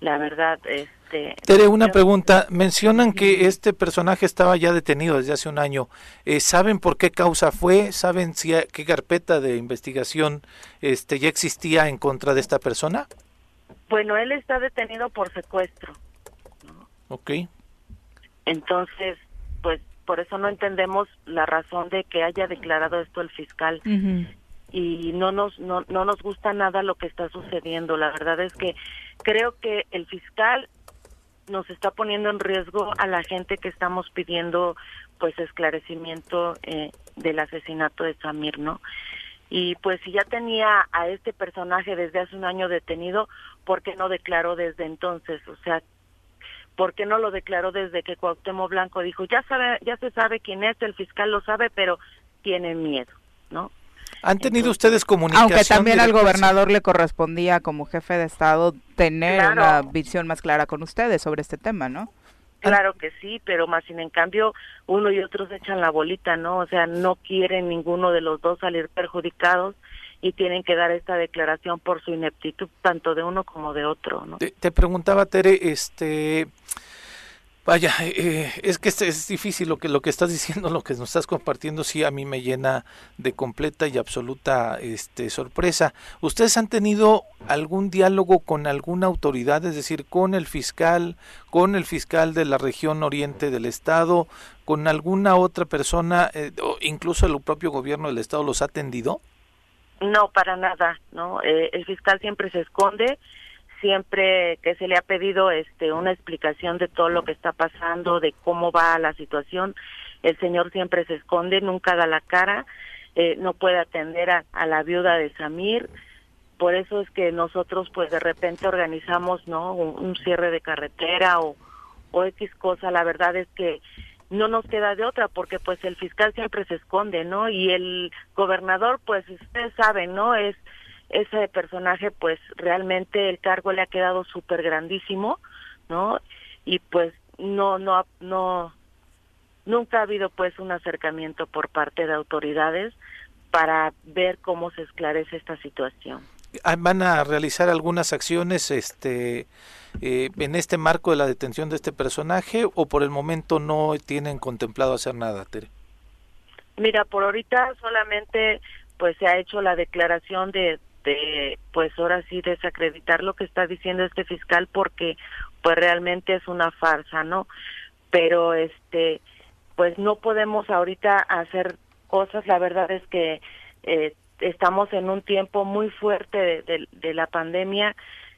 La verdad, este... Tere, una pregunta. Mencionan que este personaje estaba ya detenido desde hace un año. Eh, ¿Saben por qué causa fue? ¿Saben si qué carpeta de investigación este ya existía en contra de esta persona? Bueno, él está detenido por secuestro. Ok. Entonces, pues por eso no entendemos la razón de que haya declarado esto el fiscal y no nos no, no nos gusta nada lo que está sucediendo. La verdad es que creo que el fiscal nos está poniendo en riesgo a la gente que estamos pidiendo pues esclarecimiento eh, del asesinato de Samir, ¿no? Y pues si ya tenía a este personaje desde hace un año detenido, ¿por qué no declaró desde entonces? O sea, ¿por qué no lo declaró desde que Cuauhtémoc Blanco dijo, ya sabe, ya se sabe quién es, el fiscal lo sabe, pero tiene miedo, ¿no? ¿Han tenido ustedes comunicación? Aunque también al gobernador le correspondía como jefe de Estado tener una visión más clara con ustedes sobre este tema, ¿no? Claro que sí, pero más sin en cambio uno y otros echan la bolita, ¿no? O sea, no quieren ninguno de los dos salir perjudicados y tienen que dar esta declaración por su ineptitud tanto de uno como de otro, ¿no? Te, te preguntaba Tere, este Vaya, eh, es que es, difícil lo que lo que estás diciendo, lo que nos estás compartiendo, sí a mí me llena de completa y absoluta este, sorpresa. ¿Ustedes han tenido algún diálogo con alguna autoridad, es decir, con el fiscal, con el fiscal de la región oriente del estado, con alguna otra persona, eh, o incluso el propio gobierno del estado los ha atendido? No, para nada, no. Eh, el fiscal siempre se esconde siempre que se le ha pedido este una explicación de todo lo que está pasando, de cómo va la situación, el señor siempre se esconde, nunca da la cara, eh, no puede atender a, la viuda de Samir, por eso es que nosotros pues de repente organizamos no un, cierre de carretera o, o X cosa, la verdad es que no nos queda de otra porque pues el fiscal siempre se esconde, ¿no? Y el gobernador pues ustedes saben, ¿no? Es ese personaje pues realmente el cargo le ha quedado súper grandísimo, ¿no? Y pues no, no, no, nunca ha habido pues un acercamiento por parte de autoridades para ver cómo se esclarece esta situación. Ah, ¿Van a realizar algunas acciones este, eh, en este marco de la detención de este personaje o por el momento no tienen contemplado hacer nada, Tere? Mira, por ahorita solamente pues se ha hecho la declaración de, de pues ahora sí desacreditar lo que está diciendo este fiscal porque pues realmente es una farsa no pero este pues no podemos ahorita hacer cosas. La verdad es que eh, estamos en un tiempo muy fuerte de, de, la pandemia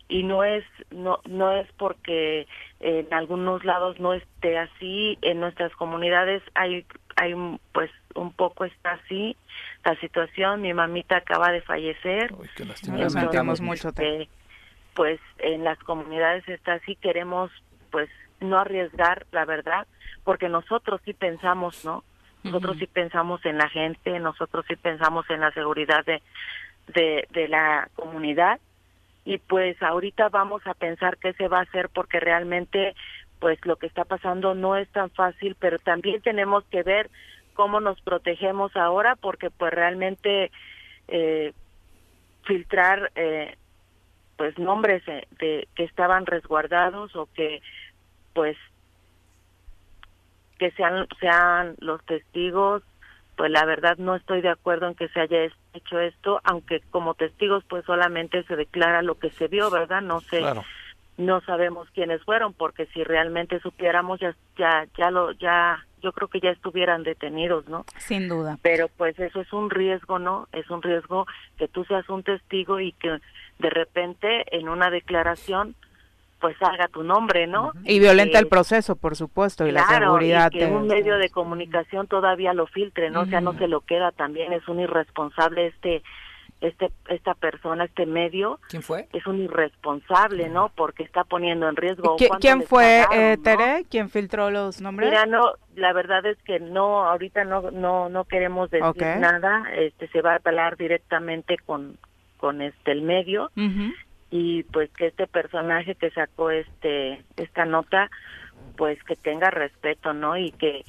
y no es no no es porque en algunos lados no esté así. En nuestras comunidades hay hay pues un poco está así la situación. Mi mamita acaba de fallecer. Nos mucho. Eh, pues en las comunidades está así, queremos pues no arriesgar, la verdad, porque nosotros sí pensamos, ¿no? Nosotros sí pensamos en la gente, nosotros sí pensamos en la seguridad de, de, de la comunidad y pues ahorita vamos a pensar qué se va a hacer porque realmente pues lo que está pasando no es tan fácil, pero también tenemos que ver cómo nos protegemos ahora, porque pues realmente eh, filtrar eh, pues nombres de, que estaban resguardados o que pues que sean sean los testigos pues la verdad no estoy de acuerdo en que se haya hecho esto aunque como testigos pues solamente se declara lo que se vio verdad no sé no sabemos quiénes fueron porque si realmente supiéramos ya ya ya lo ya yo creo que ya estuvieran detenidos, ¿no? Sin duda. Pero pues eso es un riesgo, ¿no? Es un riesgo que tú seas un testigo y que de repente en una declaración pues salga tu nombre, ¿no? Y violenta el proceso, por supuesto, y la seguridad. Y que un medio de comunicación todavía lo filtre, ¿no? O sea, no se lo queda también, es un irresponsable este este esta persona, este medio. ¿Quién fue? Es un irresponsable, ¿no? Porque está poniendo en riesgo. ¿Quién fue, eh, Tere? ¿Quién filtró los nombres? Mira, no, la verdad es que no, ahorita no no no queremos decir nada. Este se va a hablar directamente con con este el medio y pues que este personaje que sacó este esta nota, pues que tenga respeto, ¿no? Y que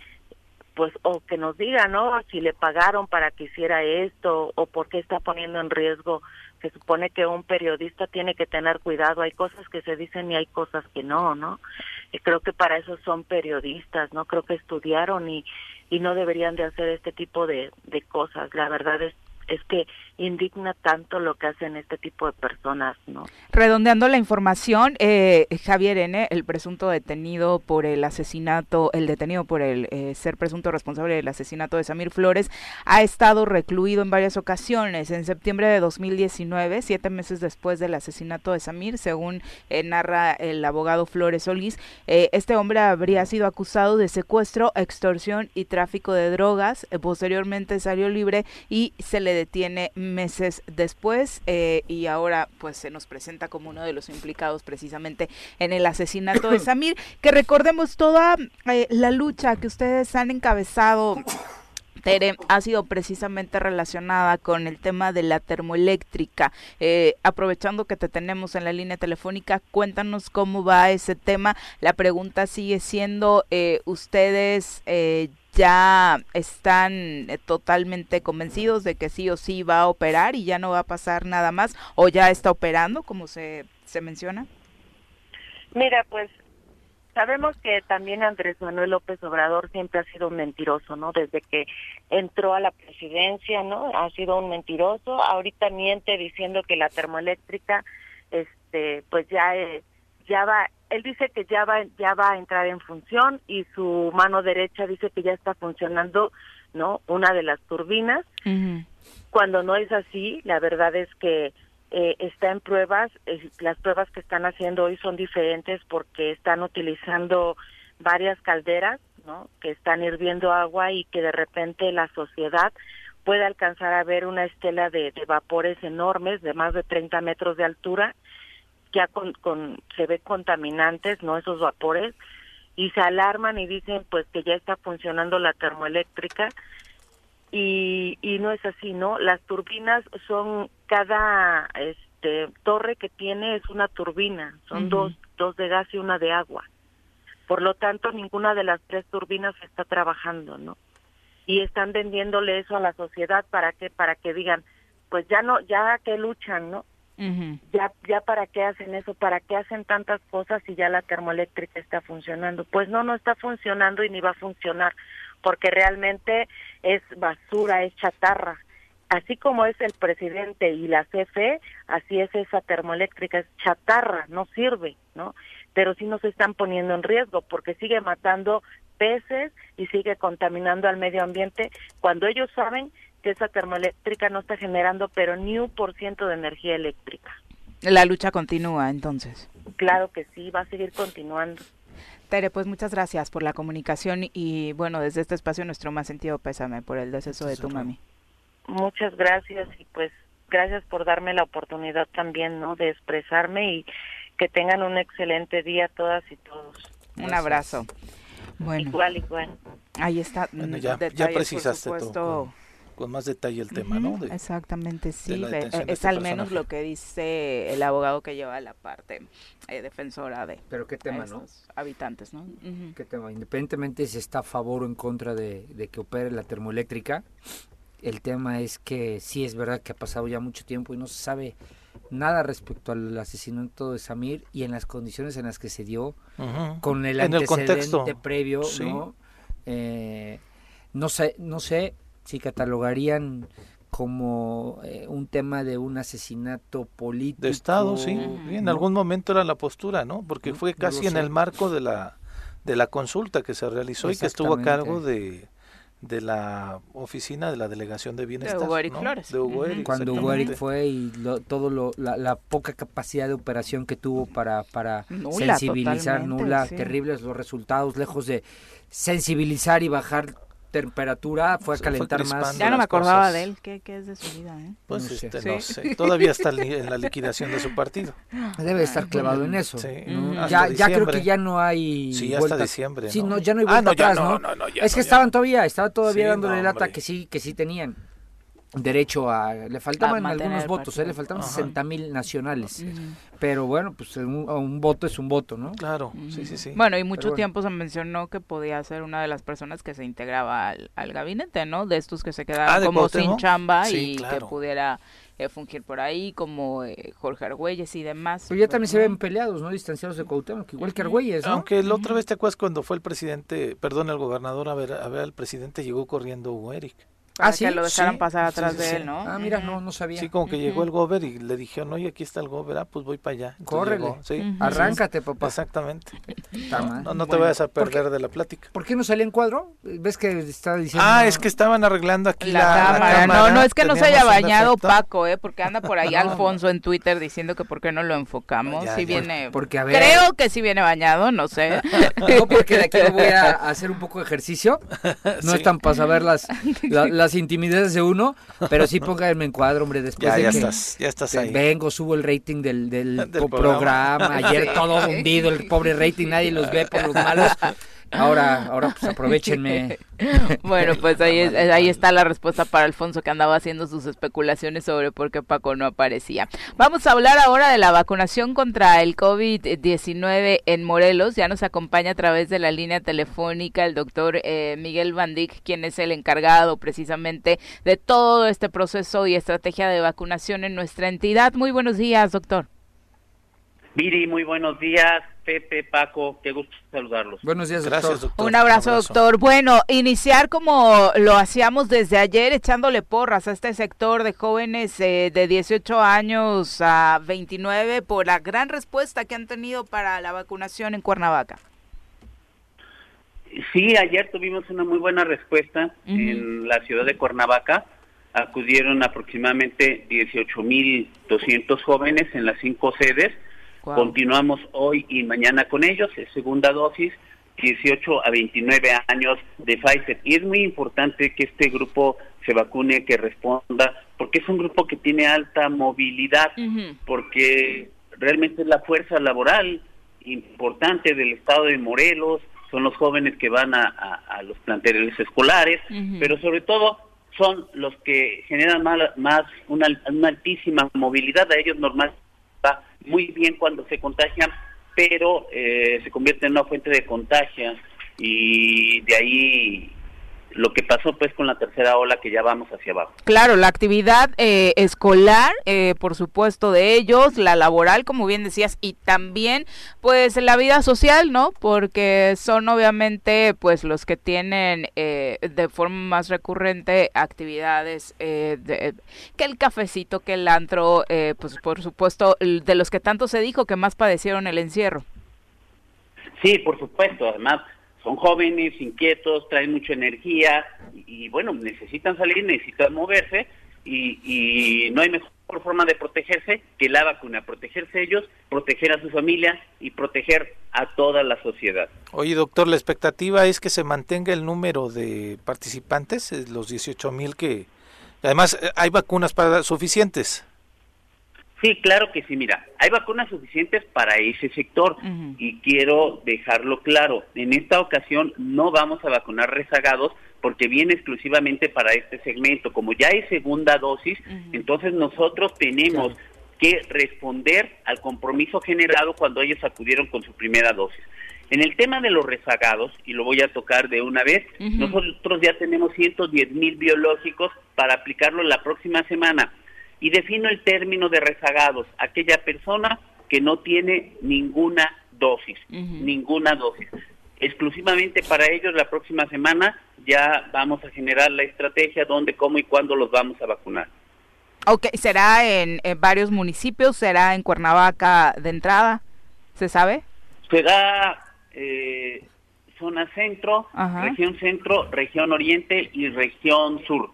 pues o que nos diga, ¿no? Si le pagaron para que hiciera esto o por qué está poniendo en riesgo. Se supone que un periodista tiene que tener cuidado. Hay cosas que se dicen y hay cosas que no, ¿no? Y creo que para eso son periodistas, ¿no? Creo que estudiaron y y no deberían de hacer este tipo de, de cosas. La verdad es es que indigna tanto lo que hacen este tipo de personas, ¿no? Redondeando la información, eh, Javier N., el presunto detenido por el asesinato, el detenido por el eh, ser presunto responsable del asesinato de Samir Flores, ha estado recluido en varias ocasiones. En septiembre de 2019, siete meses después del asesinato de Samir, según eh, narra el abogado Flores Solís, este hombre habría sido acusado de secuestro, extorsión y tráfico de drogas. posteriormente salió libre y se le detiene meses después eh, y ahora pues se nos presenta como uno de los implicados precisamente en el asesinato de Samir, que recordemos toda eh, la lucha que ustedes han encabezado. Tere, ha sido precisamente relacionada con el tema de la termoeléctrica. Eh, aprovechando que te tenemos en la línea telefónica, cuéntanos cómo va ese tema. La pregunta sigue siendo, ¿ustedes ya están eh, totalmente convencidos de que sí o sí va a operar y ya no va a pasar nada más o ya está operando como se, se menciona? Mira, pues sabemos que también Andrés Manuel López Obrador siempre ha sido un mentiroso, ¿no? Desde que entró a la presidencia, ¿no? Ha sido un mentiroso. Ahorita miente diciendo que la termoeléctrica, este, pues ya, ya va él dice que ya va ya va a entrar en función y su mano derecha dice que ya está funcionando no una de las turbinas. Cuando no es así la verdad es que eh, está en pruebas las pruebas que están haciendo hoy son diferentes porque están utilizando varias calderas no que están hirviendo agua y que de repente la sociedad puede alcanzar a ver una estela de, de vapores enormes de más de 30 metros de altura ya con, con se ve contaminantes, ¿no? Esos vapores y se alarman y dicen pues que ya está funcionando la termoeléctrica y, y no es así, ¿no? Las turbinas son cada este torre que tiene es una turbina, son dos dos de gas y una de agua. Por lo tanto, ninguna de las tres turbinas está trabajando, ¿no? Y están vendiéndole eso a la sociedad para que para que digan, pues ya no ya que luchan, ¿no? Ya, ya para qué hacen eso, para qué hacen tantas cosas si ya la termoeléctrica está funcionando. Pues no, no está funcionando y ni va a funcionar, porque realmente es basura, es chatarra. Así como es el presidente y la CFE, así es esa termoeléctrica, es chatarra, no sirve, ¿no? Pero sí nos están poniendo en riesgo porque sigue matando peces y sigue contaminando al medio ambiente cuando ellos saben que esa termoeléctrica no está generando pero ni un por ciento de energía eléctrica. La lucha continúa entonces. Claro que sí, va a seguir continuando. Tere, pues muchas gracias por la comunicación y bueno, desde este espacio nuestro más sentido pésame por el deceso de tu mami. Muchas gracias y pues gracias por darme la oportunidad también, ¿no? De expresarme y que tengan un excelente día todas y todos. Un abrazo. Bueno. Igual, igual. Ahí está. ya, ya precisaste todo con más detalle el tema, ¿no? Exactamente, sí. Eh, es este al menos lo que dice el abogado que lleva la parte eh, defensora de Pero qué tema, ¿no? habitantes, ¿no? ¿Qué tema? Independientemente si está a favor o en contra de, que opere la termoeléctrica, el tema es que sí es verdad que ha pasado ya mucho tiempo y no se sabe nada respecto al asesinato de Samir y en las condiciones en las que se dio, con el antecedente previo, ¿no? Eh, no sé, no sé, si catalogarían como eh, un tema de un asesinato político. De Estado, sí. en algún momento era la postura, ¿no? Porque fue casi en el marco de la, de la consulta que se realizó y que estuvo a cargo de, de la oficina de la delegación de bienestar. De Hugo Eric Flores. De Hugo Cuando Hugo Eric fue y todo lo, la, poca capacidad de operación que tuvo para, para sensibilizar, nula, terribles los resultados, lejos de sensibilizar y bajar temperatura fue a calentar más. Ya no me acordaba de él. ¿Qué, ¿Qué, es de su vida? Eh? Pues no, este, no sé. Todavía está en la liquidación de su partido. Debe estar clavado en eso. Mm. Ya, ya creo que ya no hay. Sí, hasta diciembre. Sí, no, ya no hay ah, vuelta atrás, ¿no? es que estaban todavía, estaba todavía dándole lata que sí, que sí tenían derecho a le faltaban algunos votos ¿eh? le faltaban 60 mil nacionales. Pero bueno pues un, voto es un voto no claro sí sí sí. Bueno y mucho tiempo se mencionó que podía ser una de las personas que se integraba al, gabinete no de estos que se quedaban ah, como sin chamba y que pudiera eh, fungir por ahí como eh, Jorge Argüelles y demás. Pero ya también se ven peleados no distanciados de Cuauhtémoc igual que Argüelles ¿no? aunque la otra vez te acuerdas cuando fue el presidente perdón el gobernador a ver a ver al presidente llegó corriendo Hugo Eric ah, sí, que lo dejaran pasar atrás de él, ¿no? Ah, mira, no, no sabía. Sí, como que llegó el gober y le dijeron, oye, aquí está el gober, ah, pues voy para allá. Córrele, sí. arráncate, papá. Exactamente. No, no, te vayas a perder de la plática. ¿Por qué no salía en cuadro? ¿Ves que está diciendo? Ah, es que estaban arreglando aquí la, cámara. No, no, es que no se haya bañado Paco, ¿eh? Porque anda por ahí Alfonso en Twitter diciendo que por qué no lo enfocamos. si viene... Porque, a ver... Creo que sí viene bañado, no sé. no, porque de aquí voy a hacer un poco de ejercicio. No están para saber las, las intimidades de uno, pero sí pónganme en cuadro, hombre, después ya, de ya que estás, ya estás ahí. vengo, subo el rating del, del, programa. Ayer todo hundido, el pobre rating, nadie los ve por los malos. Ahora, ahora pues aprovechenme. bueno, pues ahí, ahí está la respuesta para Alfonso que andaba haciendo sus especulaciones sobre por qué Paco no aparecía. Vamos a hablar ahora de la vacunación contra el COVID-19 en Morelos. Ya nos acompaña a través de la línea telefónica el doctor eh, Miguel Bandic, quien es el encargado precisamente de todo este proceso y estrategia de vacunación en nuestra entidad. Muy buenos días, doctor. Viri, muy buenos días. Pepe, Paco, qué gusto saludarlos. Buenos días, Gracias, doctor. Un abrazo, doctor. Bueno, iniciar como lo hacíamos desde ayer, echándole porras a este sector de jóvenes eh, de 18 años a 29 por la gran respuesta que han tenido para la vacunación en Cuernavaca. Sí, ayer tuvimos una muy buena respuesta en la ciudad de Cuernavaca. Acudieron aproximadamente 18.200 jóvenes en las cinco sedes Continuamos hoy y mañana con ellos, es segunda dosis, 18 a 29 años de Pfizer. Y es muy importante que este grupo se vacune, que responda, porque es un grupo que tiene alta movilidad, porque realmente es la fuerza laboral importante del estado de Morelos, son los jóvenes que van a, los planteles escolares, pero sobre todo son los que generan más, más una, una altísima movilidad, a ellos muy bien cuando se contagian, pero eh, se convierte en una fuente de contagio y de ahí lo que pasó pues con la tercera ola que ya vamos hacia abajo. Claro, la actividad eh, escolar, eh, por supuesto de ellos, la laboral, como bien decías, y también pues la vida social, ¿no? Porque son obviamente pues los que tienen eh, de forma más recurrente actividades de, que el cafecito, que el antro, pues por supuesto de los que tanto se dijo que más padecieron el encierro. Sí, por supuesto, además son jóvenes, inquietos, traen mucha energía y, bueno, necesitan salir, necesitan moverse y, no hay mejor forma de protegerse que la vacuna, protegerse ellos, proteger a su familia y proteger a toda la sociedad. Oye, doctor, la expectativa es que se mantenga el número de participantes, eh, los 18 mil que... Además, eh, hay vacunas para suficientes. Sí, claro que sí. Mira, hay vacunas suficientes para ese sector y quiero dejarlo claro. En esta ocasión no vamos a vacunar rezagados porque viene exclusivamente para este segmento. Como ya hay segunda dosis, entonces nosotros tenemos que responder al compromiso generado cuando ellos acudieron con su primera dosis. En el tema de los rezagados, y lo voy a tocar de una vez, nosotros ya tenemos 110 mil biológicos para aplicarlo la próxima semana y defino el término de rezagados, aquella persona que no tiene ninguna dosis, ninguna dosis. Exclusivamente para ellos la próxima semana ya vamos a generar la estrategia dónde, cómo y cuándo los vamos a vacunar. Ok, ¿será en, varios municipios? ¿Será en Cuernavaca de entrada? ¿Se sabe? Será, eh, zona centro, región centro, región oriente y región sur.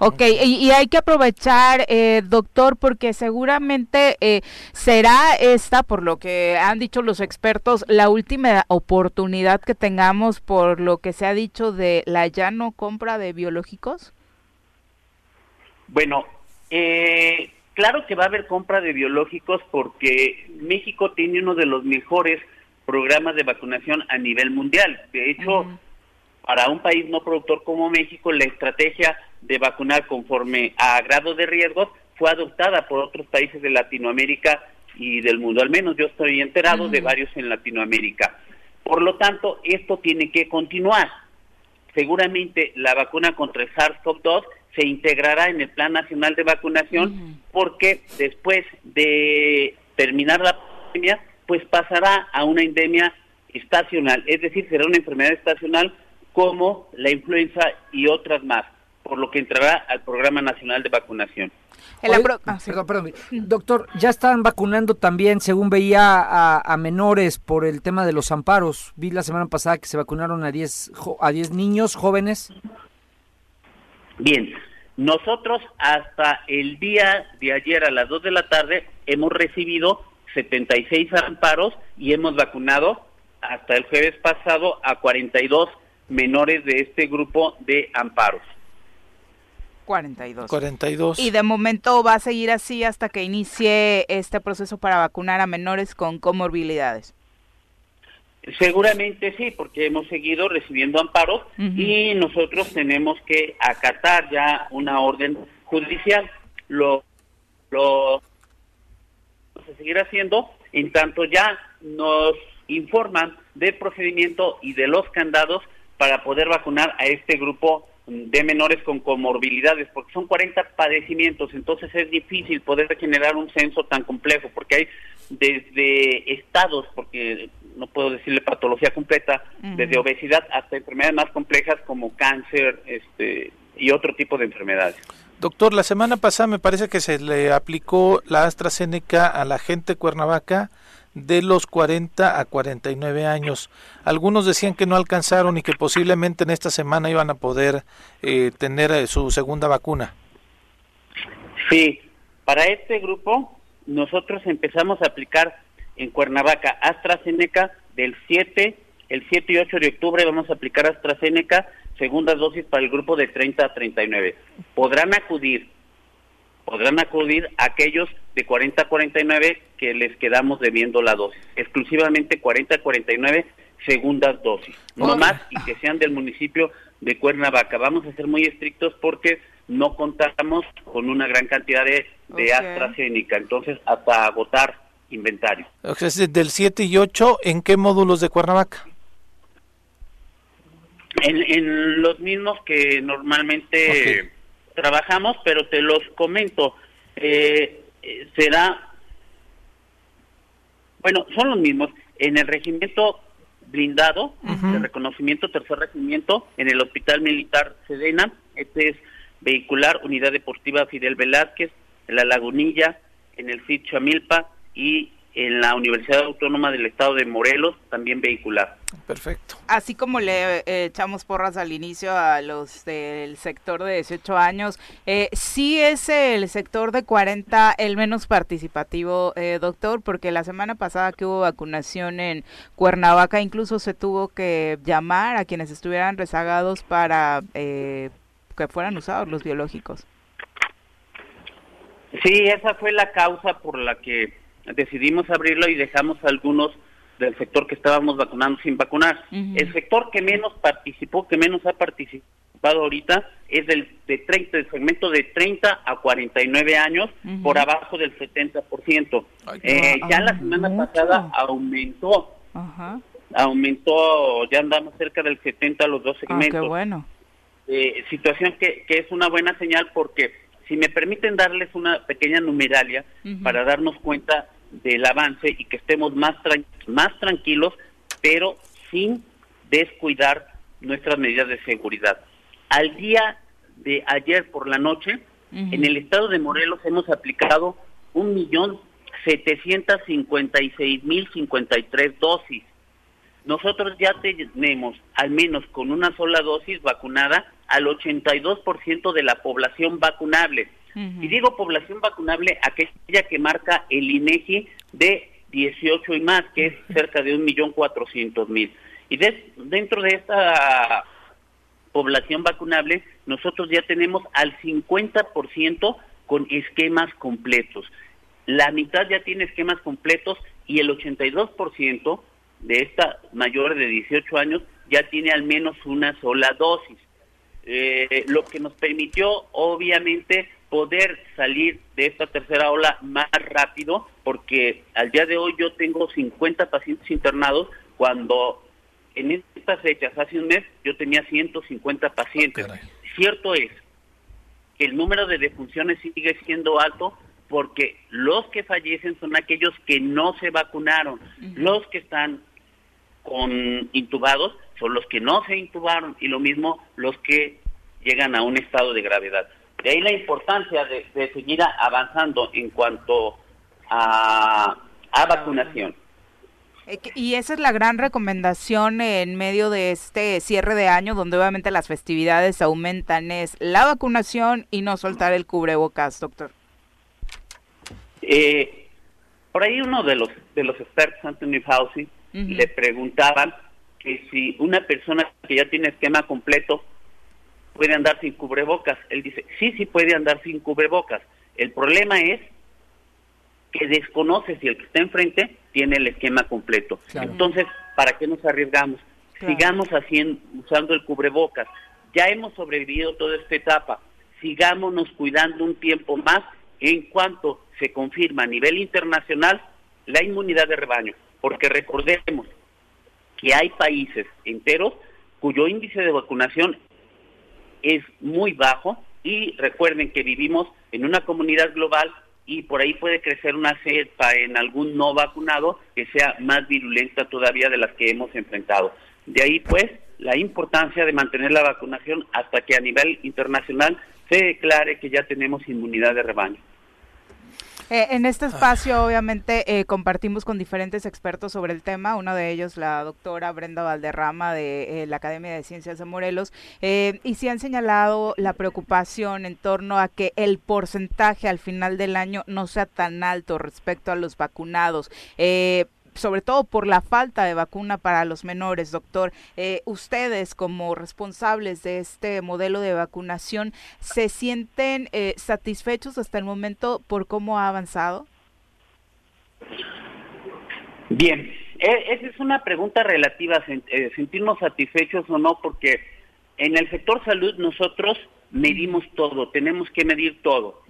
Ok, y, hay que aprovechar, eh, doctor, porque seguramente eh, será esta, por lo que han dicho los expertos, la última oportunidad que tengamos por lo que se ha dicho de la ya no compra de biológicos. Bueno, eh, claro que va a haber compra de biológicos porque México tiene uno de los mejores programas de vacunación a nivel mundial. De hecho, para un país no productor como México, la estrategia de vacunar conforme a grado de riesgos fue adoptada por otros países de Latinoamérica y del mundo. Al menos yo estoy enterado de varios en Latinoamérica. Por lo tanto, esto tiene que continuar. Seguramente la vacuna contra el SARS-CoV-2 se integrará en el Plan Nacional de Vacunación porque después de terminar la pandemia, pues pasará a una endemia estacional, es decir, será una enfermedad estacional como la influenza y otras más, por lo que entrará al Programa Nacional de Vacunación. Ah, perdón, perdón. Doctor, ya están vacunando también, según veía, a, menores por el tema de los amparos. Vi la semana pasada que se vacunaron a 10 a 10 niños jóvenes. Bien, nosotros hasta el día de ayer a las 2 de la tarde hemos recibido 76 amparos y hemos vacunado hasta el jueves pasado a 42 menores de este grupo de amparos. 42. 42. Y de momento va a seguir así hasta que inicie este proceso para vacunar a menores con comorbilidades. Seguramente sí, porque hemos seguido recibiendo amparos y nosotros tenemos que acatar ya una orden judicial. Lo, lo vamos a seguir haciendo en tanto ya nos informan del procedimiento y de los candados para poder vacunar a este grupo de menores con comorbilidades, porque son 40 padecimientos, entonces es difícil poder generar un censo tan complejo, porque hay desde estados, porque no puedo decirle patología completa, desde obesidad hasta enfermedades más complejas como cáncer este, y otro tipo de enfermedades. Doctor, la semana pasada me parece que se le aplicó la AstraZeneca a la gente Cuernavaca de los 40 a 49 años. Algunos decían que no alcanzaron y que posiblemente en esta semana iban a poder eh, tener eh, su segunda vacuna. Sí, para este grupo nosotros empezamos a aplicar en Cuernavaca AstraZeneca del 7, el 7 y 8 de octubre vamos a aplicar AstraZeneca, segunda dosis para el grupo de 30 a 39. Podrán acudir podrán acudir aquellos de 40 a 49 que les quedamos debiendo la dosis. Exclusivamente 40 a 49 segundas dosis. No más y que sean del municipio de Cuernavaca. Vamos a ser muy estrictos porque no contamos con una gran cantidad de, de AstraZeneca. Entonces, hasta agotar inventario. del 7 y 8, ¿en qué módulos de Cuernavaca? En, los mismos que normalmente trabajamos, pero te los comento. Eh, será, bueno, son los mismos. En el regimiento blindado, de reconocimiento, tercer regimiento, en el Hospital Militar Sedena, este es vehicular, unidad deportiva Fidel Velázquez, en la Lagunilla, en el CID Chamilpa y en la Universidad Autónoma del Estado de Morelos, también vehicular. Perfecto. Así como le eh, echamos porras al inicio a los del sector de 18 años, eh, sí es el sector de 40 el menos participativo, eh, doctor, porque la semana pasada que hubo vacunación en Cuernavaca, incluso se tuvo que llamar a quienes estuvieran rezagados para eh, que fueran usados los biológicos. Sí, esa fue la causa por la que decidimos abrirlo y dejamos algunos del sector que estábamos vacunando sin vacunar. El sector que menos participó, que menos ha participado ahorita, es del, de 30, del segmento de 30 a 49 años, por abajo del 70%. eh, ya la semana pasada aumentó. Aumentó, ya andamos cerca del 70 a los dos segmentos. Ah, qué bueno. Eh, situación que, que es una buena señal porque si me permiten darles una pequeña numeralia para darnos cuenta del avance y que estemos más, más tranquilos, pero sin descuidar nuestras medidas de seguridad. Al día de ayer por la noche, en el estado de Morelos hemos aplicado un millón setecientos cincuenta y seis mil cincuenta y tres dosis. nosotros ya tenemos al menos con una sola dosis vacunada al 82% de la población vacunable. Y digo población vacunable aquella que marca el INEGI de 18 y más, que es cerca de 1.400.000. Y dentro de esta población vacunable, nosotros ya tenemos al 50% con esquemas completos. La mitad ya tiene esquemas completos y el 82% de esta mayor de 18 años ya tiene al menos una sola dosis. Eh, lo que nos permitió, obviamente, poder salir de esta tercera ola más rápido, porque al día de hoy yo tengo 50 pacientes internados, cuando en estas fechas, hace un mes, yo tenía 150 pacientes. Cierto es que el número de defunciones sigue siendo alto porque los que fallecen son aquellos que no se vacunaron, los que están con intubados son los que no se intubaron y lo mismo los que llegan a un estado de gravedad. De ahí la importancia de, seguir avanzando en cuanto a, a vacunación. Eh, y esa es la gran recomendación en medio de este cierre de año, donde obviamente las festividades aumentan, es la vacunación y no soltar el cubrebocas, doctor. Eh, por ahí uno de los de los expertos, Anthony Fauci, le preguntaban que si una persona que ya tiene esquema completo puede andar sin cubrebocas. Él dice, sí, sí puede andar sin cubrebocas. El problema es que desconoce si el que está enfrente tiene el esquema completo. Entonces, ¿para qué nos arriesgamos? Sigamos haciendo, usando el cubrebocas. Ya hemos sobrevivido toda esta etapa. Sigámonos cuidando un tiempo más en cuanto se confirma a nivel internacional la inmunidad de rebaño. Porque recordemos que hay países enteros cuyo índice de vacunación es muy bajo y recuerden que vivimos en una comunidad global y por ahí puede crecer una cepa en algún no vacunado que sea más virulenta todavía de las que hemos enfrentado. De ahí pues la importancia de mantener la vacunación hasta que a nivel internacional se declare que ya tenemos inmunidad de rebaño. Eh, en este espacio, obviamente, eh, compartimos con diferentes expertos sobre el tema. Uno de ellos, la doctora Brenda Valderrama de eh, la Academia de Ciencias de Morelos, y se han señalado la preocupación en torno a que el porcentaje al final del año no sea tan alto respecto a los vacunados sobre todo por la falta de vacuna para los menores, doctor. Eh, ustedes como responsables de este modelo de vacunación, ¿se sienten eh, satisfechos hasta el momento por cómo ha avanzado? Bien, e, esa es una pregunta relativa, eh, sentirnos satisfechos o no, porque en el sector salud nosotros medimos todo, tenemos que medir todo.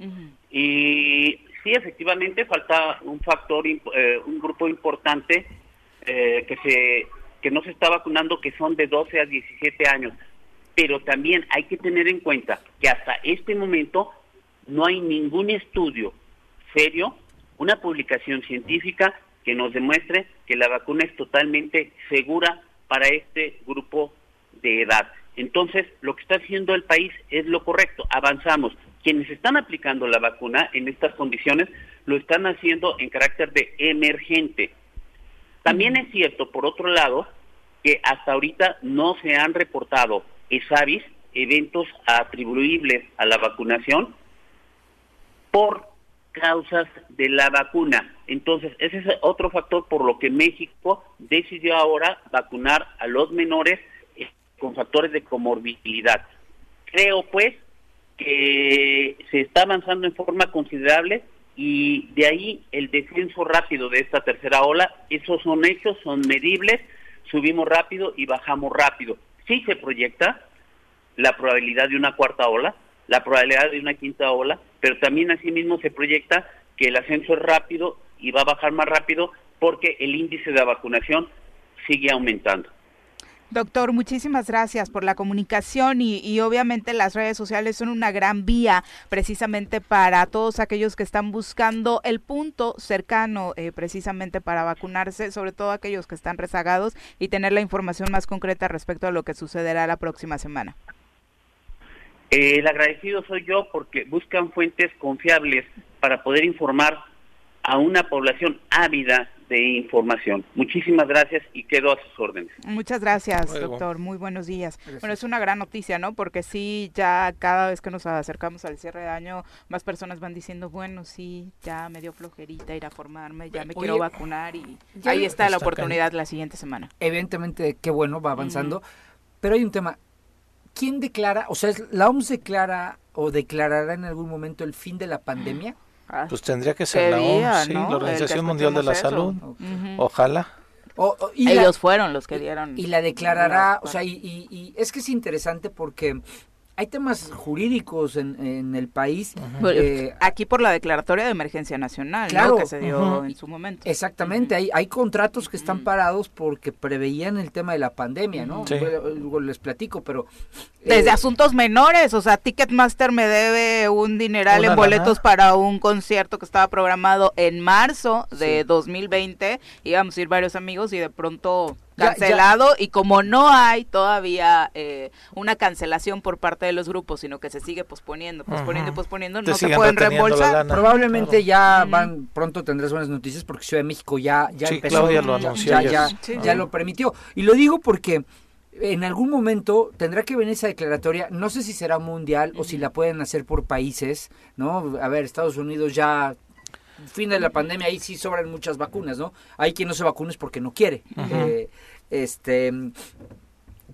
Y sí, efectivamente falta un factor, eh, un grupo importante eh, que se que no se está vacunando, que son de 12 a 17 años. Pero también hay que tener en cuenta que hasta este momento no hay ningún estudio serio, una publicación científica que nos demuestre que la vacuna es totalmente segura para este grupo de edad. Entonces, lo que está haciendo el país es lo correcto, avanzamos quienes están aplicando la vacuna en estas condiciones lo están haciendo en carácter de emergente. También es cierto, por otro lado, que hasta ahorita no se han reportado ESAVIS, eventos atribuibles a la vacunación, por causas de la vacuna. Entonces, ese es otro factor por lo que México decidió ahora vacunar a los menores eh, con factores de comorbilidad. Creo, pues, que se está avanzando en forma considerable y de ahí el descenso rápido de esta tercera ola, esos son hechos, son medibles, subimos rápido y bajamos rápido. Sí se proyecta la probabilidad de una cuarta ola, la probabilidad de una quinta ola, pero también asimismo se proyecta que el ascenso es rápido y va a bajar más rápido porque el índice de vacunación sigue aumentando. Doctor, muchísimas gracias por la comunicación y, obviamente las redes sociales son una gran vía precisamente para todos aquellos que están buscando el punto cercano eh, precisamente para vacunarse, sobre todo aquellos que están rezagados y tener la información más concreta respecto a lo que sucederá la próxima semana. el agradecido soy yo porque buscan fuentes confiables para poder informar a una población ávida de información. Muchísimas gracias y quedo a sus órdenes. Muchas gracias, doctor. Muy buenos días. Bueno, es una gran noticia, ¿no? Porque sí, ya cada vez que nos acercamos al cierre de año, más personas van diciendo, bueno, sí, ya me dio flojerita ir a formarme, ya me quiero vacunar y ahí está, la oportunidad la siguiente semana. Evidentemente, qué bueno, va avanzando. Pero hay un tema. ¿Quién declara, o sea, la OMS declara o declarará en algún momento el fin de la pandemia? Pues tendría que ser la OMS, la Organización Mundial de la Salud. Ojalá. Ellos fueron los que dieron. Y la declarará, o sea, y, es que es interesante porque hay temas jurídicos en, el país. Eh, Aquí por la declaratoria de emergencia nacional, claro, que se dio en su momento. Exactamente, hay, hay contratos que están parados porque preveían el tema de la pandemia, ¿no? Luego les platico, pero... Desde eh, asuntos menores, o sea, Ticketmaster me debe un dineral en boletos para un concierto que estaba programado en marzo de 2020, íbamos a ir varios amigos y de pronto cancelado y como no hay todavía eh, una cancelación por parte de los grupos, sino que se sigue posponiendo, posponiendo, y posponiendo, no se pueden reembolsar. Probablemente ya van, pronto tendrás buenas noticias porque Ciudad de México ya, ya empezó, lo anunció, ya, ya, lo permitió. Y lo digo porque en algún momento tendrá que venir esa declaratoria, no sé si será mundial o si la pueden hacer por países, ¿no? A ver, Estados Unidos ya fin de la pandemia, ahí sí sobran muchas vacunas, ¿no? Hay quien no se vacune porque no quiere. Eh, este,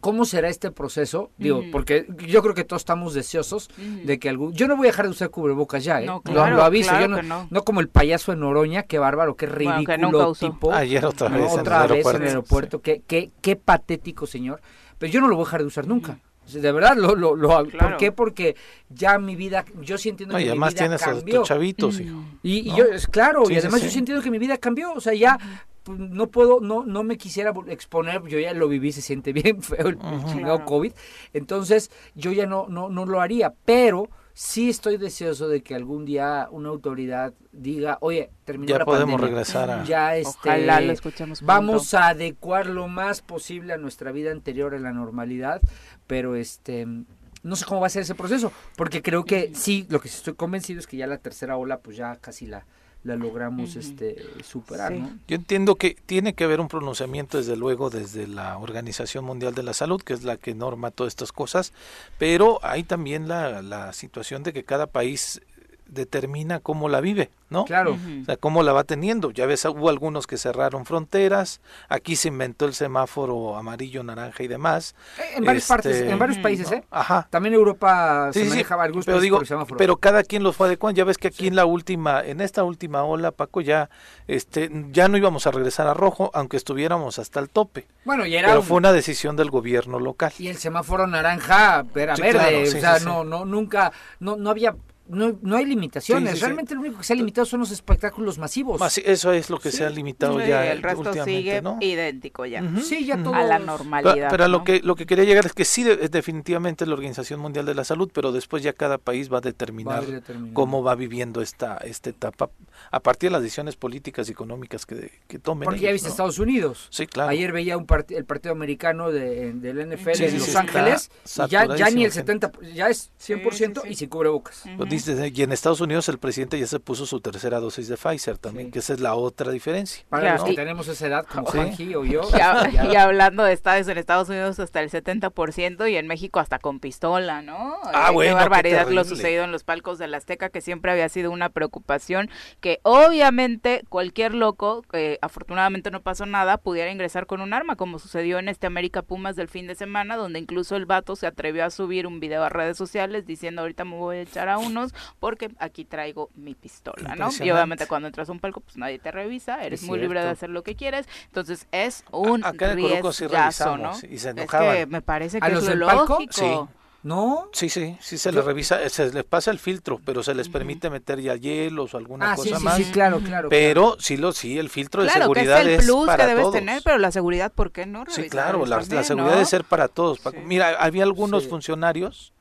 ¿Cómo será este proceso? Digo, porque yo creo que todos estamos deseosos de que algún... Yo no voy a dejar de usar cubrebocas ya, ¿eh? lo, aviso, yo no, no, como el payaso en Oroña, qué bárbaro, qué ridículo tipo. Ayer otra vez, otra en, vez el en el aeropuerto. Qué, qué, qué patético, señor. Pero yo no lo voy a dejar de usar nunca. De verdad, lo, lo, lo ¿por qué? Porque ya mi vida, yo sí entiendo que mi vida tienes cambió. chavitos, Y, yo, es claro, y además yo sí entiendo que mi vida cambió, o sea, ya no puedo, no, no me quisiera exponer, yo ya lo viví, se siente bien feo el, chingado COVID, entonces yo ya no, no, no lo haría, pero sí estoy deseoso de que algún día una autoridad diga, oye, terminó ya la podemos regresar a... Ya este, lo vamos a adecuar lo más posible a nuestra vida anterior a la normalidad, pero este no sé cómo va a ser ese proceso, porque creo que sí, lo que estoy convencido es que ya la tercera ola pues ya casi la la logramos este superar. ¿no? Yo entiendo que tiene que haber un pronunciamiento desde luego desde la Organización Mundial de la Salud, que es la que norma todas estas cosas, pero hay también la, la situación de que cada país determina cómo la vive, ¿no? Claro. O sea, cómo la va teniendo. Ya ves, hubo algunos que cerraron fronteras, aquí se inventó el semáforo amarillo, naranja y demás. Eh, en varias partes, en varios países, ¿eh? Ajá. También Europa se manejaba algunos pero digo, Pero cada quien los fue adecuando. Ya ves que aquí en la última, en esta última ola, Paco, ya, este, ya no íbamos a regresar a rojo, aunque estuviéramos hasta el tope. Bueno, y era pero fue una decisión del gobierno local. Y el semáforo naranja era verde, o sea, no, no, nunca, no, no había no, no hay limitaciones. Realmente lo único que se ha limitado son los espectáculos masivos. eso es lo que se ha limitado ya. El resto sigue idéntico ya. Sí, ya todo. A la normalidad. Pero, lo que lo que quería llegar es que sí, es definitivamente la Organización Mundial de la Salud, pero después ya cada país va a determinar, cómo va viviendo esta, esta etapa a partir de las decisiones políticas y económicas que, que tomen. Porque ya viste Estados Unidos. Sí, claro. Ayer veía un el partido americano de, del NFL en Los Ángeles y ya, ya ni el 70, ya es 100% y sin cubrebocas. Y en Estados Unidos el presidente ya se puso su tercera dosis de Pfizer también, que esa es la otra diferencia. Para los que tenemos esa edad, como Juanji o yo. Y, hablando de estados en Estados Unidos hasta el 70% y en México hasta con pistola, ¿no? Ah, eh, bueno, qué barbaridad lo sucedido en los palcos de la Azteca, que siempre había sido una preocupación, que obviamente cualquier loco, que afortunadamente no pasó nada, pudiera ingresar con un arma, como sucedió en este América Pumas del fin de semana, donde incluso el vato se atrevió a subir un video a redes sociales diciendo ahorita me voy a echar a porque aquí traigo mi pistola, ¿no? Y obviamente cuando entras a un palco, pues nadie te revisa, eres muy libre de hacer lo que quieres, entonces es un riesgazo, ¿no? Y se enojaban. Es que me parece que es lógico. ¿No? Sí, sí, sí se les revisa, se les pasa el filtro, pero se les permite meter ya hielos o alguna ah, cosa sí, más. Sí, claro, claro. Pero sí, lo, sí, el filtro de seguridad que es, el plus que debes tener, pero la seguridad, ¿por qué no? Sí, claro, la, seguridad debe ser para todos. Mira, había algunos funcionarios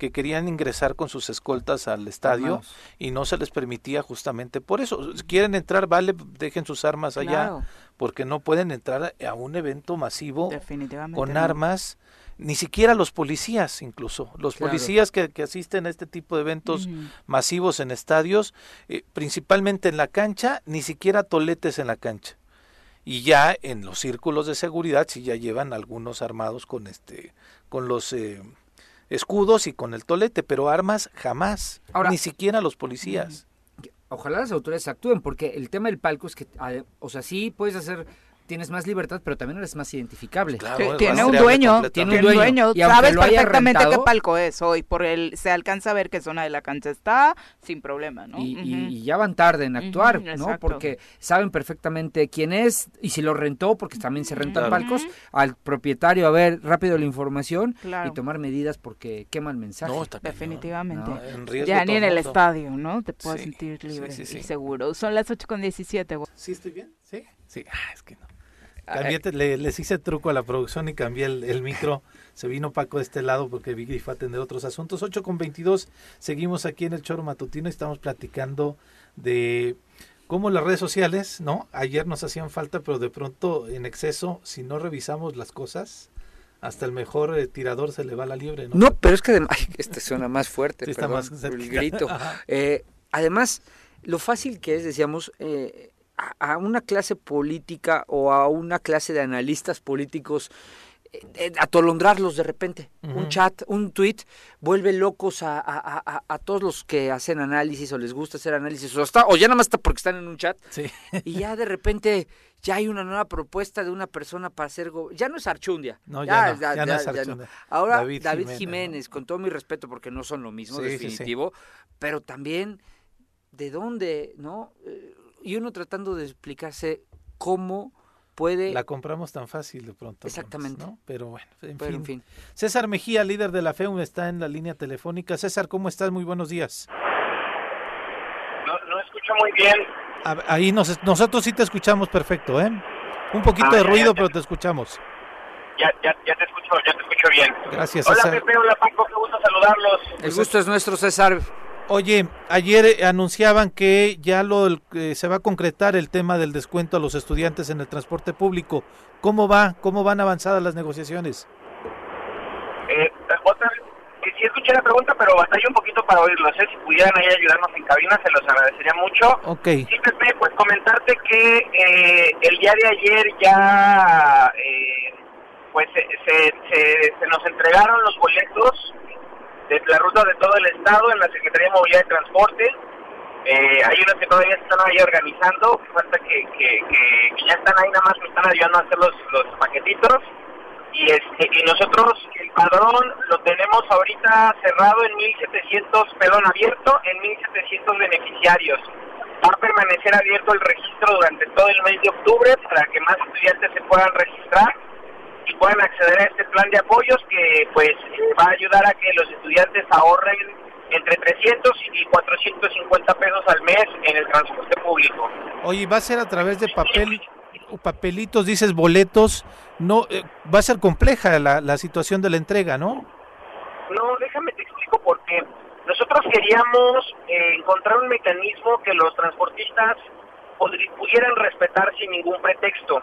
que querían ingresar con sus escoltas al estadio y no se les permitía justamente por eso. Si quieren entrar, vale, dejen sus armas allá, porque no pueden entrar a un evento masivo con armas, ni siquiera los policías incluso. Los policías que, asisten a este tipo de eventos masivos en estadios, eh, principalmente en la cancha, ni siquiera toletes en la cancha. Y ya en los círculos de seguridad sí ya llevan algunos armados con este con los eh, escudos y con el tolete, pero armas jamás, ni siquiera los policías. Ojalá las autoridades actúen, porque el tema del palco es que, o sea, sí puedes hacer tienes más libertad, pero también eres más identificable. tiene, un dueño, tiene un dueño, sabes perfectamente qué palco es hoy, por el se alcanza a ver qué zona de la cancha está sin problema, ¿no? Y, ya van tarde en actuar, ¿no? Porque saben perfectamente quién es y si lo rentó, porque también se rentan palcos, al propietario a ver rápido la información y tomar medidas porque quema el mensaje. Definitivamente. ya ni en el estadio, ¿no? Te puedes sentir libre y seguro. Son las 8 con 17. ¿Sí estoy bien? Sí. Sí, ah, es que no. Cambié, le, les hice truco a la producción y cambié el, micro. Se vino Paco de este lado porque vi fue a atender otros asuntos. 8 con 22, seguimos aquí en el Choro Matutino y estamos platicando de cómo las redes sociales, ¿no? Ayer nos hacían falta, pero de pronto en exceso, si no revisamos las cosas, hasta el mejor eh, tirador se le va la liebre, ¿no? No, pero es que además, este suena más fuerte, está más el grito. Eh, además, lo fácil que es, decíamos, eh, a una clase política o a una clase de analistas políticos eh, eh, atolondrarlos de repente. Un chat, un tweet, vuelve locos a, a, todos los que hacen análisis o les gusta hacer análisis, o, o ya nada más está porque están en un chat. Y ya de repente ya hay una nueva propuesta de una persona para hacer... ya no es Archundia. No, ya, no, es Archundia. Ahora David, Jiménez, con todo mi respeto, porque no son lo mismo, definitivo, pero también de dónde, ¿no? Y uno tratando de explicarse cómo puede... La compramos tan fácil de pronto. Exactamente. Pero bueno, en, fin. César Mejía, líder de la FEUM, está en la línea telefónica. César, ¿cómo estás? Muy buenos días. No, no escucho muy bien. ahí nosotros sí te escuchamos perfecto, ¿eh? Un poquito ah, de ruido, pero te escuchamos. Ya, ya, ya te escucho, ya te escucho bien. Gracias, César. Hola Pepe, hola Paco, qué gusto saludarlos. El gusto es nuestro, César. Oye, ayer eh, anunciaban que ya lo se va a concretar el tema del descuento a los estudiantes en el transporte público. ¿Cómo va? ¿Cómo van avanzadas las negociaciones? Eh, otra que sí escuché la pregunta, pero batallé un poquito para oírlo. sé Si pudieran ahí ayudarnos en cabina, se los agradecería mucho. Ok. Sí, Pepe, pues comentarte que eh, el día de ayer ya eh, pues se, se, se, nos entregaron los boletos de la ruta de todo el estado en la Secretaría de Movilidad y Transporte. Eh, hay unas que todavía están ahí organizando, falta que, que, que, ya están ahí, nada más me están ayudando a hacer los, los paquetitos. Y, este, y nosotros el padrón lo tenemos ahorita cerrado en 1.700, perdón, abierto en 1.700 beneficiarios. Va a permanecer abierto el registro durante todo el mes de octubre para que más estudiantes se puedan registrar y puedan acceder a este plan de apoyos que pues va a ayudar a que los estudiantes ahorren entre 300 y 450 pesos al mes en el transporte público. Oye, ¿va a ser a través de papel, papelitos, dices boletos? No, eh, va a ser compleja la, la situación de la entrega, ¿no? No, déjame te explico por qué. Nosotros queríamos eh, encontrar un mecanismo que los transportistas pudieran respetar sin ningún pretexto.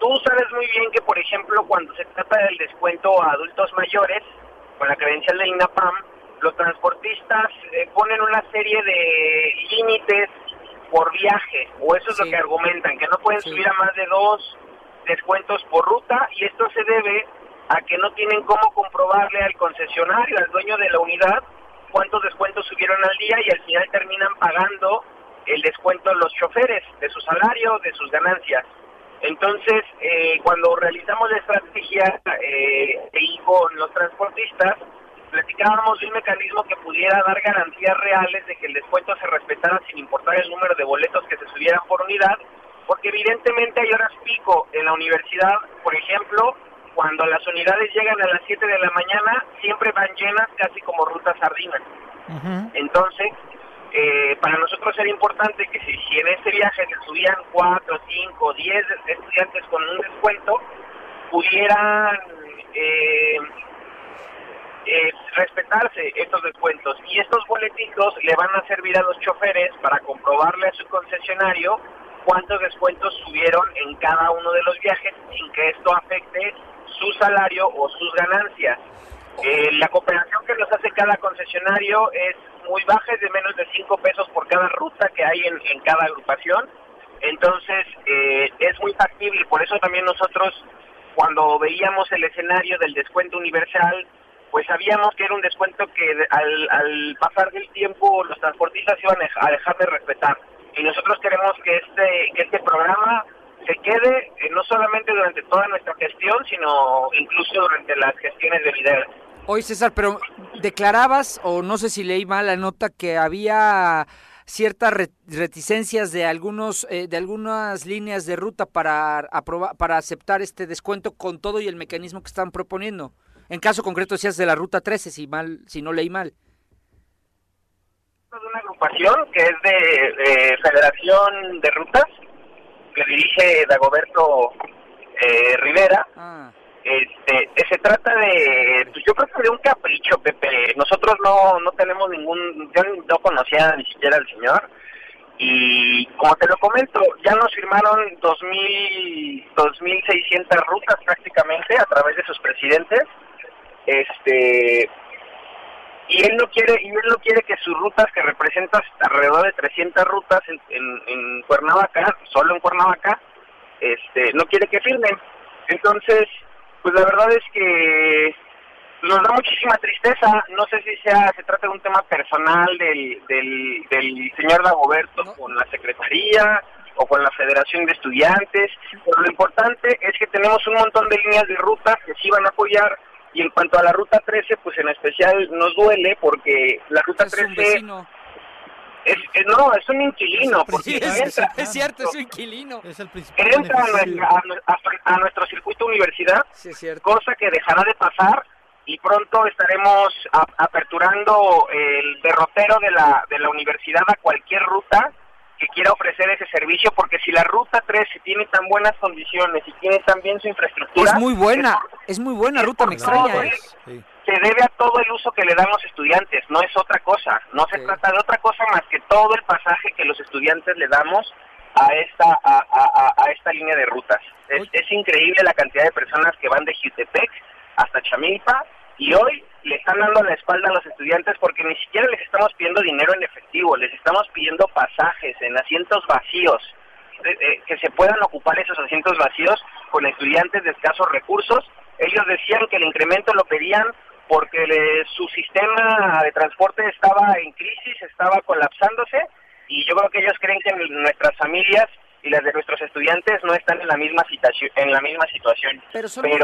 Tú sabes muy bien que, por ejemplo, cuando se trata del descuento a adultos mayores, con la credencial del INAPAM, los transportistas eh, ponen una serie de límites por viaje, o eso es lo que argumentan, que no pueden subir a más de dos descuentos por ruta, y esto se debe a que no tienen cómo comprobarle al concesionario, al dueño de la unidad, cuántos descuentos subieron al día y al final terminan pagando el descuento a los choferes de su salario, de sus ganancias. Entonces, eh, cuando realizamos la estrategia eh, con los transportistas, platicábamos de un mecanismo que pudiera dar garantías reales de que el descuento se respetara sin importar el número de boletos que se subieran por unidad, porque evidentemente hay horas pico en la universidad, por ejemplo, cuando las unidades llegan a las 7 de la mañana, siempre van llenas casi como rutas sardinas. Entonces, eh, para nosotros era importante que si, si en este viaje se subían 4, 5, 10 estudiantes con un descuento, pudieran eh, eh, respetarse estos descuentos. Y estos boletitos le van a servir a los choferes para comprobarle a su concesionario cuántos descuentos subieron en cada uno de los viajes sin que esto afecte su salario o sus ganancias. la cooperación que nos hace cada concesionario es muy baja, es de menos de 5 pesos por cada ruta que hay en, cada agrupación. Entonces, eh, es muy factible, por eso también nosotros, cuando veíamos el escenario del descuento universal, pues sabíamos que era un descuento que al, al pasar del tiempo los transportistas iban a dejar de respetar. Y nosotros queremos que este, que este programa se quede eh, no solamente durante toda nuestra gestión, sino incluso durante las gestiones de líder. Oye, César, pero declarabas, o no sé si leí mal la nota, que había ciertas reticencias de algunos eh, de algunas líneas de ruta para aprobar, para aceptar este descuento con todo y el mecanismo que están proponiendo. En caso concreto decías de la ruta 13, si mal si no leí mal. De una agrupación que es de Federación de Rutas que dirige Dagoberto eh, Rivera. Ah. Este, eh, se trata de, pues yo creo que de un capricho, Pepe. Nosotros no, no tenemos ningún, yo no conocía ni siquiera al señor. Y como te lo comento, ya nos firmaron 2.000, 2.600 rutas prácticamente a través de sus presidentes. Este, y él no quiere y él no quiere que sus rutas que representan alrededor de 300 rutas en, en, Cuernavaca solo en Cuernavaca este no quiere que firmen entonces pues la verdad es que nos da muchísima tristeza. No sé si sea se trata de un tema personal del del, del señor Dagoberto con la secretaría o con la Federación de Estudiantes pero lo importante es que tenemos un montón de líneas de ruta que sí van a apoyar y en cuanto a la ruta 13, pues en especial nos duele porque la ruta 13 es, es, no, es un inquilino. Porque es, cierto, es un inquilino. Es el entra a, nuestro circuito universidad, cosa que dejará de pasar y pronto estaremos aperturando el derrotero de la, de la universidad a cualquier ruta que quiera ofrecer ese servicio, porque si la ruta 13 tiene tan buenas condiciones y tiene tan bien su infraestructura... Es muy buena, es, muy buena ruta, me extraña. ¿eh? Se debe a todo el uso que le dan los estudiantes, no es otra cosa, no se trata de otra cosa más que todo el pasaje que los estudiantes le damos a esta a, a, esta línea de rutas. Es, es, increíble la cantidad de personas que van de Jutepec hasta Chamilpa y hoy le están dando la espalda a los estudiantes porque ni siquiera les estamos pidiendo dinero en efectivo, les estamos pidiendo pasajes en asientos vacíos, eh, que se puedan ocupar esos asientos vacíos con estudiantes de escasos recursos. Ellos decían que el incremento lo pedían porque su sistema de transporte estaba en crisis, estaba colapsándose y yo creo que ellos creen que nuestras familias y las de nuestros estudiantes no están en la misma situación en la misma situación. Pero son, muy,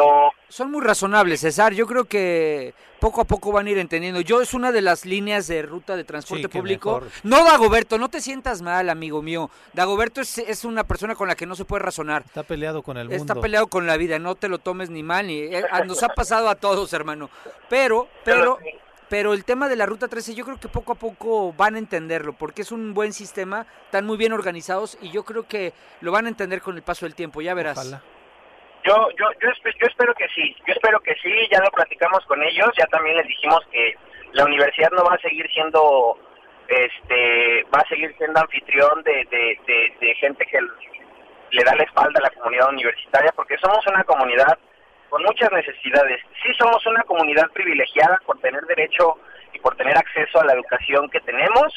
son muy razonables César. Yo creo que poco a poco van a ir entendiendo. Yo es una de las líneas de ruta de transporte público. no Dagoberto no te sientas mal amigo mío. Dagoberto es, es, una persona con la que no se puede razonar. Está peleado con el mundo. está peleado con la vida no te lo tomes ni mal ni eh, nos ha pasado a todos hermano. Pero pero pero el tema de la Ruta 13 yo creo que poco a poco van a entenderlo, porque es un buen sistema, están muy bien organizados y yo creo que lo van a entender con el paso del tiempo, ya verás. Yo, yo, yo, yo espero que sí, yo espero que sí, ya lo platicamos con ellos, ya también les dijimos que la universidad no va a seguir siendo, este, va a seguir siendo anfitrión de, de, de gente que le da la espalda a la comunidad universitaria, porque somos una comunidad con muchas necesidades. Sí somos una comunidad privilegiada por tener derecho y por tener acceso a la educación que tenemos,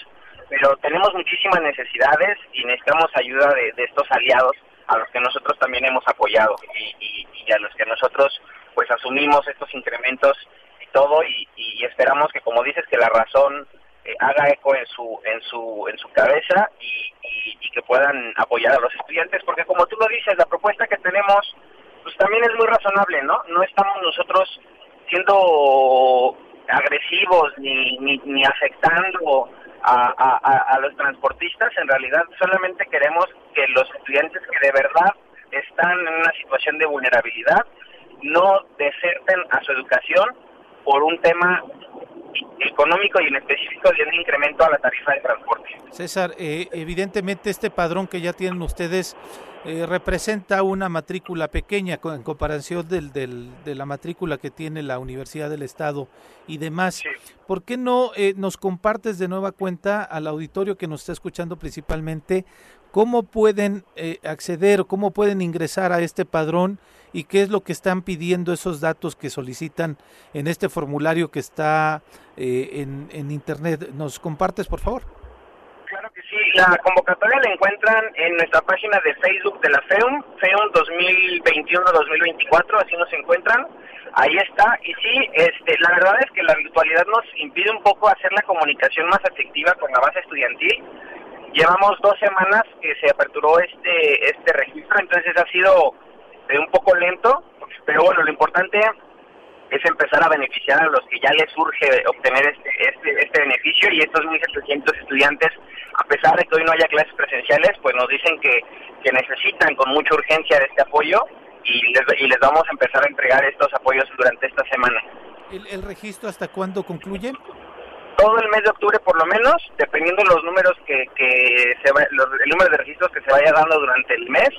pero tenemos muchísimas necesidades y necesitamos ayuda de, estos aliados a los que nosotros también hemos apoyado y, a los que nosotros pues asumimos estos incrementos y todo y, esperamos que como dices que la razón eh, haga eco en su en su en su cabeza y, y que puedan apoyar a los estudiantes porque como tú lo dices la propuesta que tenemos pues también es muy razonable, ¿no? No estamos nosotros siendo agresivos ni, ni, afectando a, los transportistas, en realidad solamente queremos que los estudiantes que de verdad están en una situación de vulnerabilidad no deserten a su educación por un tema económico y en específico de un incremento a la tarifa de transporte. César, eh, evidentemente este padrón que ya tienen ustedes eh, representa una matrícula pequeña en comparación del, del, de la matrícula que tiene la Universidad del Estado y demás. ¿Por qué no eh, nos compartes de nueva cuenta al auditorio que nos está escuchando principalmente cómo pueden eh, acceder o cómo pueden ingresar a este padrón y qué es lo que están pidiendo esos datos que solicitan en este formulario que está en, en Internet? ¿Nos compartes, por favor? La convocatoria la encuentran en nuestra página de Facebook de la FEUM, FEUM 2021-2024, así nos encuentran. Ahí está. Y sí, este, la verdad es que la virtualidad nos impide un poco hacer la comunicación más efectiva con la base estudiantil. Llevamos dos semanas que se aperturó este, este registro, entonces ha sido eh, un poco lento, pero bueno, lo importante es empezar a beneficiar a los que ya les surge obtener este, este, este beneficio y estos 1.700 estudiantes, a pesar de que hoy no haya clases presenciales, pues nos dicen que, que necesitan con mucha urgencia de este apoyo y les, y les vamos a empezar a entregar estos apoyos durante esta semana. ¿El, registro hasta cuándo concluye? Todo el mes de octubre por lo menos, dependiendo los números que, que se el número de registros que se vaya dando durante el mes,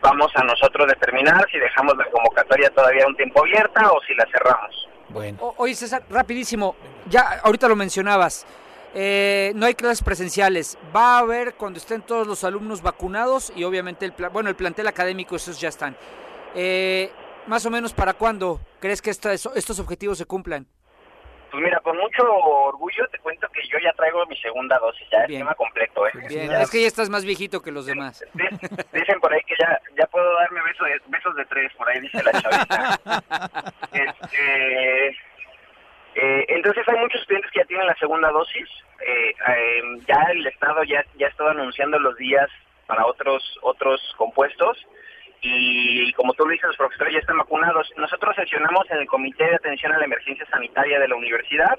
vamos a nosotros determinar si dejamos la convocatoria todavía un tiempo abierta o si la cerramos. Bueno. oye, César, rapidísimo, ya ahorita lo mencionabas. Eh, no hay clases presenciales. Va a haber cuando estén todos los alumnos vacunados y obviamente el bueno el plantel académico esos ya están. Eh, más o menos para cuándo crees que estos objetivos se cumplan? Pues mira, con mucho orgullo te cuento que yo ya traigo mi segunda dosis, ya Bien. el completo, ¿eh? Bien. Es que ya estás más viejito que los demás. Dicen por ahí que ya, ya puedo darme besos de, besos de tres, por ahí dice la chavita. este, eh, entonces hay muchos estudiantes que ya tienen la segunda dosis. Eh, eh, ya el Estado ya, ya ha estado anunciando los días para otros, otros compuestos y como tú lo dices, los profesores ya están vacunados. Nosotros sesionamos en el Comité de Atención a la Emergencia Sanitaria de la universidad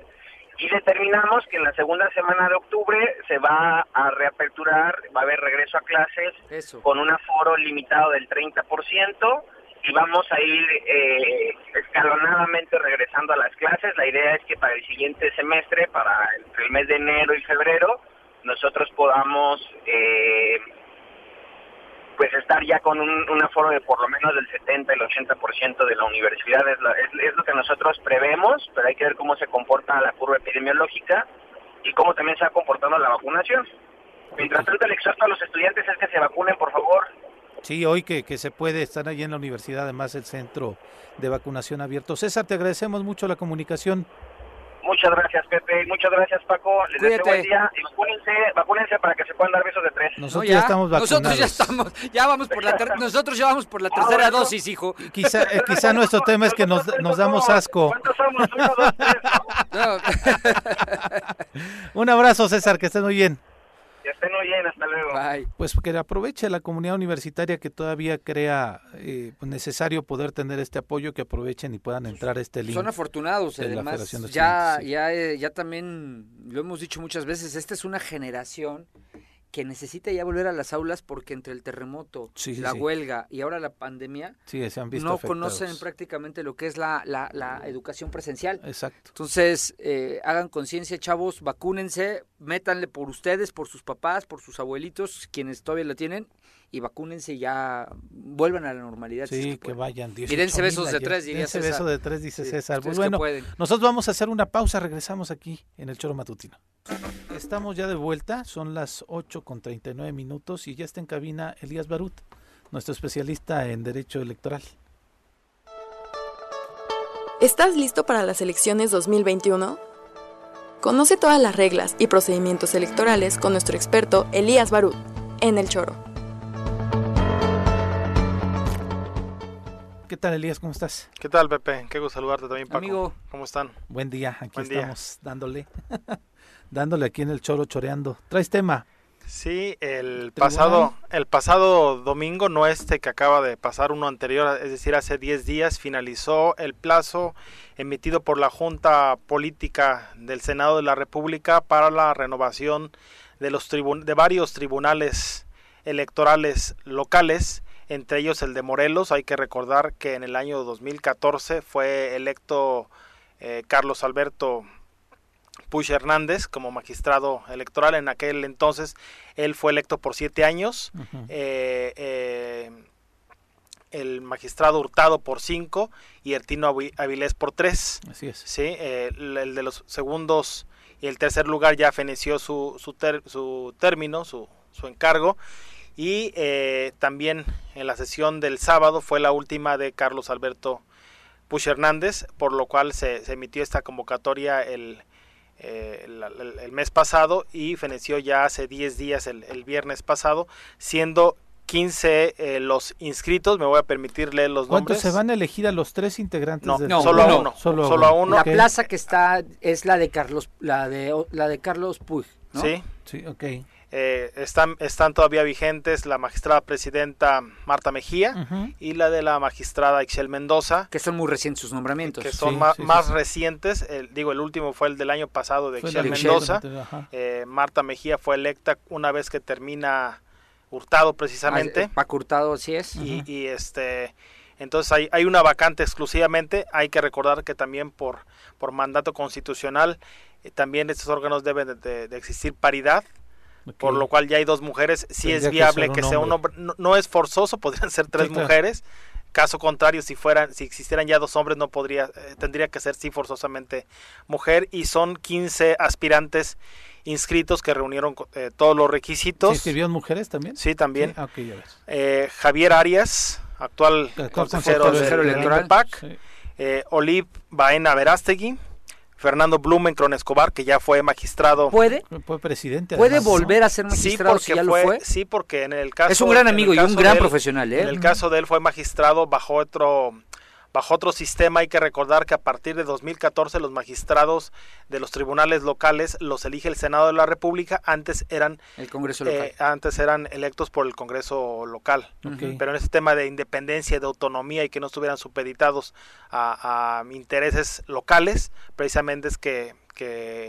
y determinamos que en la segunda semana de octubre se va a reaperturar, va a haber regreso a clases con un aforo limitado del 30% y vamos a ir eh, escalonadamente regresando a las clases. La idea es que para el siguiente semestre, para el mes de enero y febrero, nosotros podamos eh, pues estar ya con un, aforo de por lo menos del 70 y el 80% de la universidad es, es, lo que nosotros prevemos, pero hay que ver cómo se comporta la curva epidemiológica y cómo también se ha comportado la vacunación. Mientras tanto, el exhorto a los estudiantes es que se vacunen, por favor. Sí, hoy que, que se puede estar allí en la universidad, además el centro de vacunación abierto. César, te agradecemos mucho la comunicación. Muchas gracias, Pepe. Muchas gracias, Paco. Les deseo buen día y vacúnense, vacúnense para que se puedan dar besos de tres. Nosotros ya, estamos vacunados. Nosotros ya estamos, ya vamos por la nosotros ya vamos por la tercera dosis, hijo. Quizá, eh, quizá nuestro tema es que nos, nos damos asco. ¿Cuántos somos? Uno, dos, tres. Un abrazo, César, que estés muy bien. Que estén muy bien, hasta luego. Pues que aproveche la comunidad universitaria que todavía crea eh, necesario poder tener este apoyo, que aprovechen y puedan entrar a este link. Son afortunados, además. Ya, ya, eh, ya también lo hemos dicho muchas veces, esta es una generación que necesita ya volver a las aulas porque entre el terremoto, la huelga y ahora la pandemia, no conocen prácticamente lo que es la, la, educación presencial. Exacto. Entonces, eh, hagan conciencia, chavos, vacúnense, métanle por ustedes, por sus papás, por sus abuelitos, quienes todavía la tienen, y vacúnense y ya vuelvan a la normalidad. Sí, que vayan. Y dense besos de tres, diría César. beso de tres, dice César. Pues bueno, nosotros vamos a hacer una pausa, regresamos aquí en el Choro Matutino. Estamos ya de vuelta, son las 8 con 39 minutos y ya está en cabina Elías Barut, nuestro especialista en Derecho Electoral. ¿Estás listo para las elecciones 2021? Conoce todas las reglas y procedimientos electorales con nuestro experto Elías Barut en El Choro. ¿Qué tal, Elías? ¿Cómo estás? ¿Qué tal, Pepe? Qué gusto saludarte también, Paco. Amigo. ¿Cómo están? Buen día, aquí estamos dándole. dándole aquí en el choro choreando. ¿Traes tema? Sí, el pasado, el pasado domingo, no este que acaba de pasar, uno anterior, es decir, hace 10 días, finalizó el plazo emitido por la Junta Política del Senado de la República para la renovación de, los de varios tribunales electorales locales, entre ellos el de Morelos. Hay que recordar que en el año 2014 fue electo eh, Carlos Alberto Push Hernández como magistrado electoral. En aquel entonces él fue electo por siete años. Eh, eh, el magistrado Hurtado por cinco y Ertino Avilés por tres. Así es. Sí, eh, el, de los segundos y el tercer lugar ya feneció su, su, su término, su, su encargo. Y también en la sesión del sábado fue la última de Carlos Alberto Push Hernández, por lo cual se, se emitió esta convocatoria el, eh, el, mes pasado y feneció ya hace 10 días el, el viernes pasado, siendo 15 eh, los inscritos, me voy a permitir leer los nombres. ¿Cuántos se van a elegir a los tres integrantes? No, no solo, a uno, solo, a uno. La plaza que está es la de Carlos, la de la de Carlos Puig, ¿no? Sí, sí, ok. Eh, están, están todavía vigentes la magistrada presidenta Marta Mejía y la de la magistrada Ixel Mendoza. Que son muy recientes sus nombramientos. Que son más recientes. El, digo, el último fue el del año pasado de Ixel Mendoza. Eh, Marta Mejía fue electa una vez que termina Hurtado precisamente. Ah, Paco Hurtado, así es. Y, este, entonces hay, hay una vacante exclusivamente. Hay que recordar que también por, por mandato constitucional eh, también estos órganos deben de, existir paridad. Por lo cual ya hay dos mujeres. Si es viable que, sea un hombre. No, es forzoso, podrían ser tres mujeres. Caso contrario, si fueran, si existieran ya dos hombres, no podría, eh, tendría que ser sí forzosamente mujer. Y son 15 aspirantes inscritos que reunieron eh, todos los requisitos. ¿Sí mujeres también? Sí, también. Ah, eh, Javier Arias, actual consejero, del, PAC. Eh, Olive Baena Verástegui. Fernando Blumenkron Escobar, que ya fue magistrado. ¿Puede? Fue presidente. ¿Puede volver a ser magistrado si ya lo fue? Sí, porque en el caso... Es un gran amigo y un gran profesional, ¿eh? En el caso de él fue magistrado bajo otro Bajo otro sistema hay que recordar que a partir de 2014 los magistrados de los tribunales locales los elige el Senado de la República, antes eran el Congreso local. Eh, antes eran electos por el Congreso local. Pero en ese tema de independencia, de autonomía y que no estuvieran supeditados a, intereses locales, precisamente es que,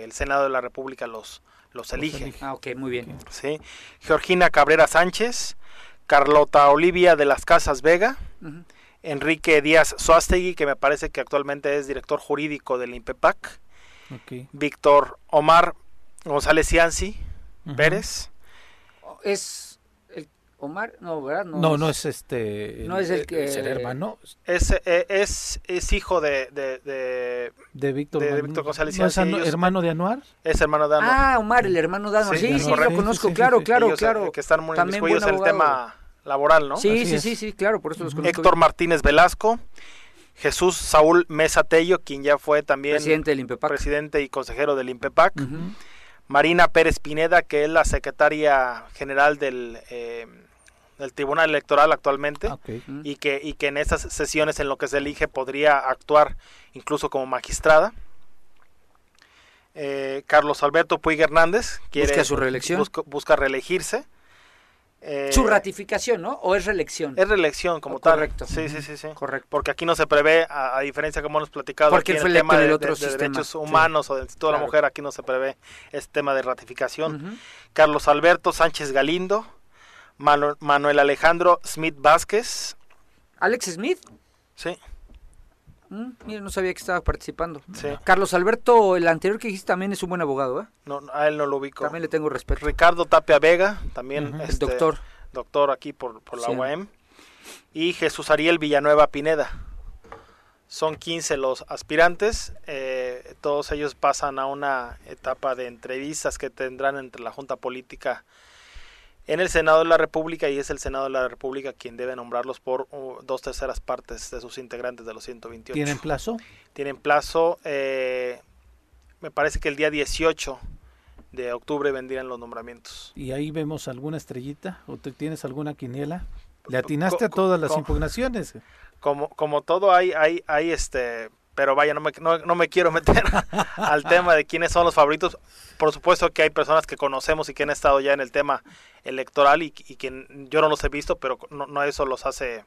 el Senado de la República los los elige. Ah, ok, muy bien. Sí. Georgina Cabrera Sánchez, Carlota Olivia de las Casas Vega, Enrique Díaz Suástegui, que me parece que actualmente es director jurídico del INPEPAC, Víctor Omar González Cianci Pérez. Es el Omar, no, ¿verdad? No, no, es este. No es el que. Es el hermano. Es, eh, es, es, hijo de. De, de, Víctor, de, Víctor González Cianci. ¿No es hermano de Anuar? Es hermano de Anuar. Ah, Omar, el hermano de Anuar. Sí, sí, lo conozco, claro, claro, claro. Que están muy También en el tema laboral, ¿no? Sí, sí, sí, sí, claro, por eso los conozco Héctor Martínez Velasco, Jesús Saúl Mesa Tello, quien ya fue también presidente del INPEPAC. Presidente y consejero del INPEPAC. Marina Pérez Pineda, que es la secretaria general del, eh, del Tribunal Electoral actualmente ah, y, que, y que en estas sesiones en lo que se elige podría actuar incluso como magistrada. Eh, Carlos Alberto Puig Hernández quiere busca su reelección busca reelegirse eh, Su ratificación, ¿no? ¿O es reelección? Es reelección como tal. Correcto. Sí, sí, sí, sí. Correcto. Porque aquí no se prevé, a, diferencia como hemos platicado, Porque aquí el tema de, otro derechos humanos o del Instituto de la Mujer, aquí no se prevé este tema de ratificación. Carlos Alberto Sánchez Galindo, Manuel Alejandro Smith Vázquez. ¿Alex Smith? Sí. Mm, mira, no sabía que estaba participando. Carlos Alberto, el anterior que dijiste también es un buen abogado, ¿eh? No, a él no lo ubico. También le tengo respeto. Ricardo Tapia Vega, también este, doctor. Doctor aquí por, por la UAM. Y Jesús Ariel Villanueva Pineda. Son 15 los aspirantes, eh, todos ellos pasan a una etapa de entrevistas que tendrán entre la Junta Política en el Senado de la República y es el Senado de la República quien debe nombrarlos por uh, dos terceras partes de sus integrantes de los 128. ¿Tienen plazo? Tienen plazo, eh, me parece que el día 18 de octubre vendrían los nombramientos. ¿Y ahí vemos alguna estrellita? ¿O te tienes alguna quiniela? ¿Le atinaste a todas las impugnaciones? Como, como todo hay, hay, hay este pero vaya, no me, no, me quiero meter al tema de quiénes son los favoritos. Por supuesto que hay personas que conocemos y que han estado ya en el tema electoral y, y que yo no los he visto, pero no, no eso los hace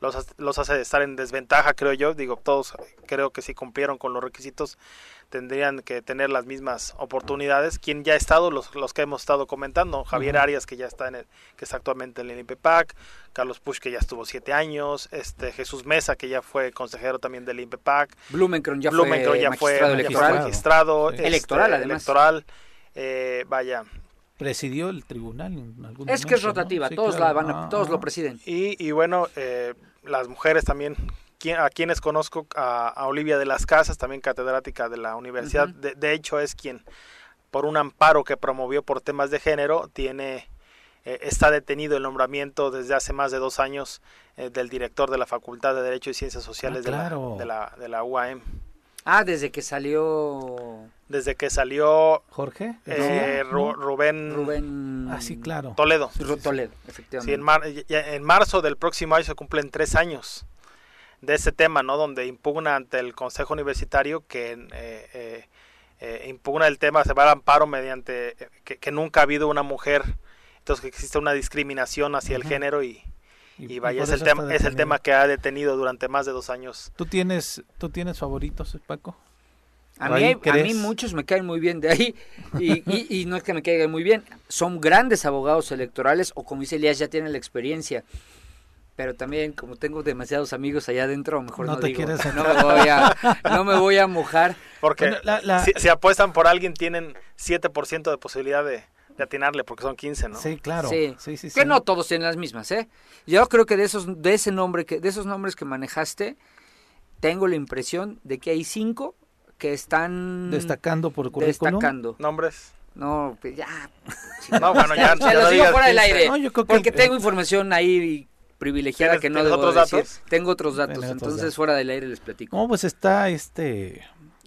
los, los hace estar en desventaja, creo yo. Digo, todos creo que si cumplieron con los requisitos tendrían que tener las mismas oportunidades. Quien ya ha estado, los, los que hemos estado comentando, Javier Arias, que ya está en el, que está actualmente en el INPEPAC, Carlos Push, que ya estuvo siete años, este Jesús Mesa, que ya fue consejero también del INPEPAC, Blumenkron ya fue, ya magistrado, electoral, este, electoral eh, vaya, presidió el tribunal en algún Es que es rotativa, todos, la van todos lo presiden. Y, y bueno, eh, las mujeres también, a quienes conozco, a, Olivia de las Casas, también catedrática de la universidad, de, hecho es quien, por un amparo que promovió por temas de género, tiene... Eh, está detenido el nombramiento desde hace más de dos años eh, del director de la Facultad de Derecho y Ciencias Sociales ah, de, la, de, la, de la UAM. Ah, desde que salió desde que salió Jorge eh, Rubén Rubén ah sí claro. Toledo. Toledo efectivamente. Sí, en, en marzo del próximo año se cumplen tres años de ese tema no donde impugna ante el Consejo Universitario que eh, eh, eh, impugna el tema se va al amparo mediante que, nunca ha habido una mujer entonces que existe una discriminación hacia el género y, y, vaya es el tema es el tema que ha detenido durante más de dos años. Tú tienes tú tienes favoritos Paco a mí, a mí muchos me caen muy bien de ahí y, y, no es que me caigan muy bien, son grandes abogados electorales o como dice Elías ya tienen la experiencia. Pero también como tengo demasiados amigos allá adentro, mejor no, te digo, quieres no, me voy a, no me voy a mojar. Porque Si, apuestan por alguien tienen 7% de posibilidad de, atinarle porque son 15, ¿no? Sí, claro. Sí. Sí, sí, que no todos tienen las mismas, ¿eh? Yo creo que de esos de ese nombre que de esos nombres que manejaste tengo la impresión de que hay cinco que están destacando por currículum. Destacando. Nombres. No, pues ya. No, bueno, ya. Se lo digo fuera del aire. No, yo creo que porque tengo información ahí privilegiada que no debo otros decir. Datos? Tengo otros datos, entonces fuera del aire les platico. No, pues está este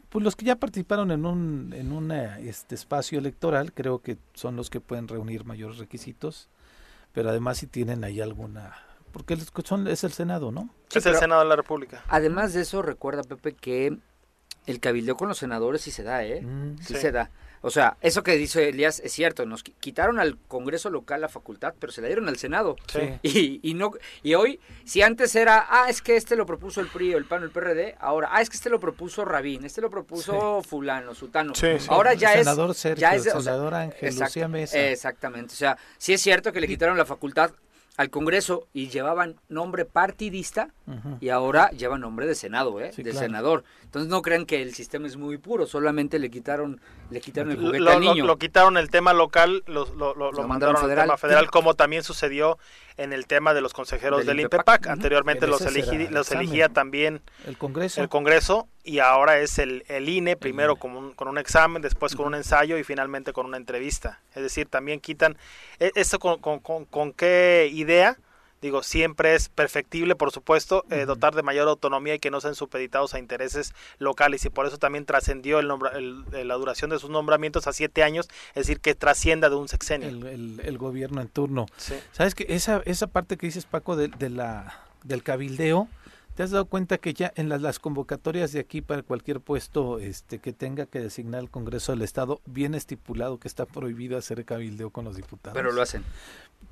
pues los que ya participaron en un en un este espacio electoral, creo que son los que pueden reunir mayores requisitos, pero además si tienen ahí alguna porque son, es el Senado, ¿no? es el Senado de la República. Además de eso, recuerda Pepe que el cabildeo con los senadores sí se da, ¿eh? Mm, sí, se da. O sea, eso que dice Elías es cierto, nos quitaron al Congreso local la facultad, pero se la dieron al Senado. Sí. Y, y, no y hoy, si antes era, ah, es que este lo propuso el PRI o el PAN o el PRD, ahora, ah, es que este lo propuso Rabín, este lo propuso fulano, sutano. ahora ya el senador es Sergio, ya es el senador Ángel Lucía Mesa. Exactamente, o sea, sí es cierto que le quitaron la facultad al Congreso y llevaban nombre partidista y ahora llevan nombre de Senado, ¿eh? de senador. Entonces no crean que el sistema es muy puro, solamente le quitaron le quitaron el juguete lo, al niño. Lo, quitaron el tema local, lo, mandaron al tema federal, como también sucedió en el tema de los consejeros del, INPEPAC. Anteriormente los, los elegía también el Congreso. el Congreso y ahora es el, el INE, primero con un, con un examen, después con un ensayo y finalmente con una entrevista. Es decir, también quitan, e, ¿esto con, con, con, con qué idea? Digo, siempre es perfectible, por supuesto, eh, dotar de mayor autonomía y que no sean supeditados a intereses locales. Y por eso también trascendió el, la duración de sus nombramientos a siete años, es decir, que trascienda de un sexenio. El, gobierno en turno. ¿Sabes que esa, esa parte que dices, Paco, de, de la, del cabildeo, ¿Te has dado cuenta que ya en las, convocatorias de aquí para cualquier puesto este, que tenga que designar el Congreso del Estado, viene estipulado que está prohibido hacer cabildeo con los diputados? Pero lo hacen.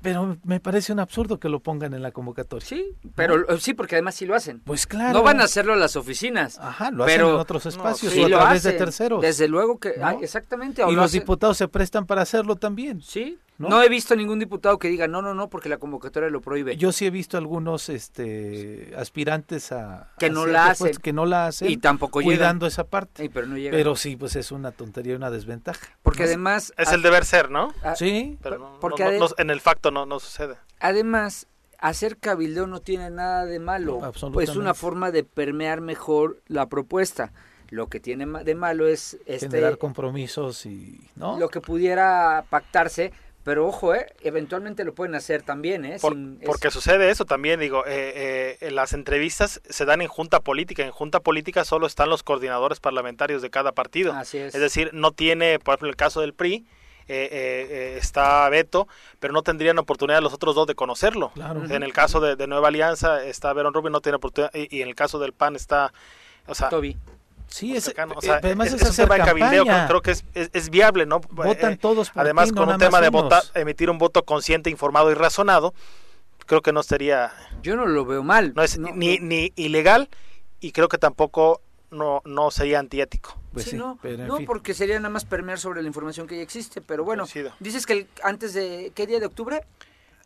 Pero me parece un absurdo que lo pongan en la convocatoria. Sí, pero sí, porque además sí lo hacen. Pues claro. No van a hacerlo en las oficinas. Ajá, lo hacen en otros espacios o a través de terceros. Desde luego que, exactamente. Y los diputados se prestan para hacerlo también. Sí, ¿No? he visto ningún diputado que diga no, no, no, porque la convocatoria lo prohíbe. Yo sí he visto algunos este, aspirantes a que no la hacen, que no la hacen y tampoco cuidando esa parte. pero, no pero sí, pues es una tontería y una desventaja. Porque además es el deber ser, ¿no? Sí, pero porque en el facto no, no sucede. Además, hacer cabildeo no tiene nada de malo, pues es una forma de permear mejor la propuesta. Lo que tiene de malo es este, generar compromisos y no lo que pudiera pactarse pero ojo, eh, eventualmente lo pueden hacer también, ¿eh? porque sucede eso también, digo, eh, eh, las entrevistas se dan en junta política. En junta política solo están los coordinadores parlamentarios de cada partido. Así es. Es decir, no tiene, por ejemplo, el caso del PRI, eh, está Beto, pero no tendrían oportunidad los otros dos de conocerlo. En el caso de, Nueva Alianza está Verón Rubio, no tiene oportunidad, y, en el caso del PAN está, o sea, Toby. Sí, es, además es, hacer creo que es, es, viable, ¿no? Votan eh, todos Además, con un tema de votar, emitir un voto consciente, informado y razonado, creo que no sería... Yo no lo veo mal. No es ni, ni ilegal y creo que tampoco no, no sería antiético. Pues sí, no, no porque sería nada más permear sobre la información que ya existe, pero bueno, dices que antes de, ¿qué día de octubre?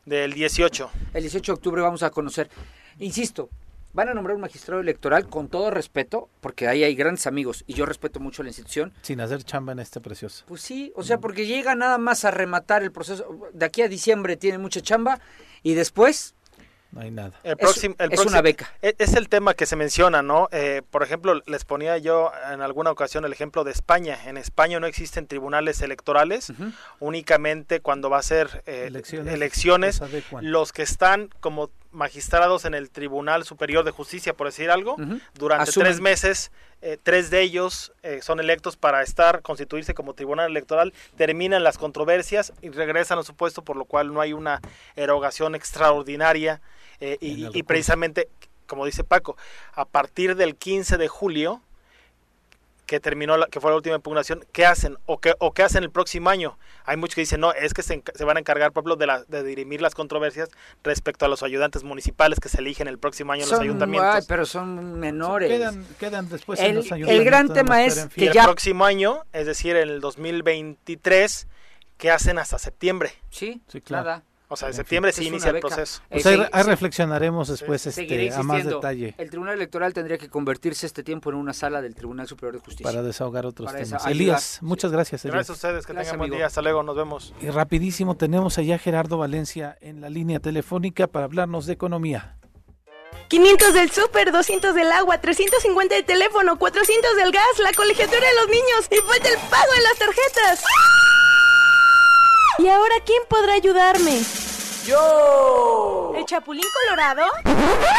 Del 18. El 18 de octubre vamos a conocer, insisto, van a nombrar un magistrado electoral con todo respeto, porque ahí hay grandes amigos y yo respeto mucho la institución. Sin hacer chamba en este precioso. Pues sí, o sea, porque llega nada más a rematar el proceso. De aquí a diciembre tiene mucha chamba y después no hay nada. El próximo, es, una beca. E, es, el tema que se menciona, ¿no? Eh, por ejemplo, les ponía yo en alguna ocasión el ejemplo de España. En España no existen tribunales electorales, únicamente cuando va a ser eh, elecciones, los que están como magistrados en el Tribunal Superior de Justicia, por decir algo, durante tres meses, eh, tres de ellos eh, son electos para estar, constituirse como tribunal electoral, terminan las controversias y regresan a su puesto, por lo cual no hay una erogación extraordinaria eh, y, y precisamente, como dice Paco, a partir del 15 de julio, que terminó, la, que fue la última impugnación, ¿qué hacen? ¿O qué, o qué hacen el próximo año? Hay muchos que dicen, no, es que se, se van a encargar, por ejemplo, de, la, de dirimir las controversias respecto a los ayudantes municipales que se eligen el próximo año en los ayuntamientos. Ay, pero son menores. Quedan, quedan después el, en los ayuntamientos. El gran tema es que el ya... próximo año, es decir, en el 2023, ¿qué hacen hasta septiembre? Sí, sí claro. nada. O sea, en septiembre sí inicia el proceso. Pues ahí, ahí reflexionaremos después este, a más detalle. El Tribunal Electoral tendría que convertirse este tiempo en una sala del Tribunal Superior de Justicia. Para desahogar otros Para temas. Elías, muchas gracias. Elías. Gracias a ustedes, que gracias, tengan buen día. Hasta luego, nos vemos. Y rapidísimo, tenemos allá a Gerardo Valencia en la línea telefónica para hablarnos de economía. 500 del súper, 200 del agua, 350 del teléfono, 400 del gas, la colegiatura de los niños y falta el pago de las tarjetas. ¿Y ahora quién podrá ayudarme? ¡Yo! ¿El Chapulín Colorado?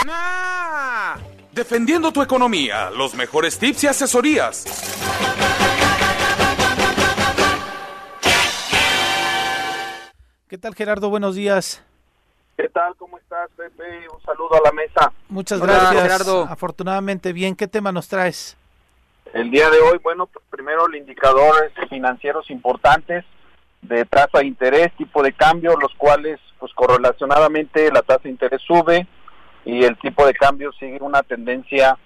¡Nah! Defendiendo tu economía, los mejores tips y asesorías. ¿Qué tal Gerardo? Buenos días. ¿Qué tal? ¿Cómo estás, Pepe? Un saludo a la mesa. Muchas gracias, Gerardo. Afortunadamente bien. ¿Qué tema nos traes? El día de hoy, bueno, pues primero el indicadores financieros importantes de tasa de interés, tipo de cambio, los cuales, pues correlacionadamente, la tasa de interés sube y el tipo de cambio sigue una tendencia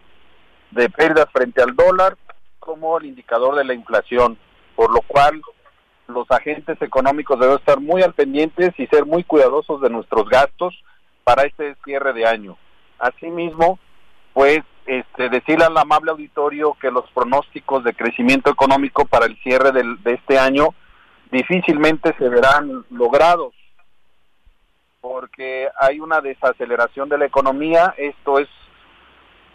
de pérdidas frente al dólar como el indicador de la inflación, por lo cual los agentes económicos deben estar muy al pendientes y ser muy cuidadosos de nuestros gastos para este cierre de año. Asimismo, pues este, decirle al amable auditorio que los pronósticos de crecimiento económico para el cierre de este año difícilmente se verán logrados porque hay una desaceleración de la economía, esto es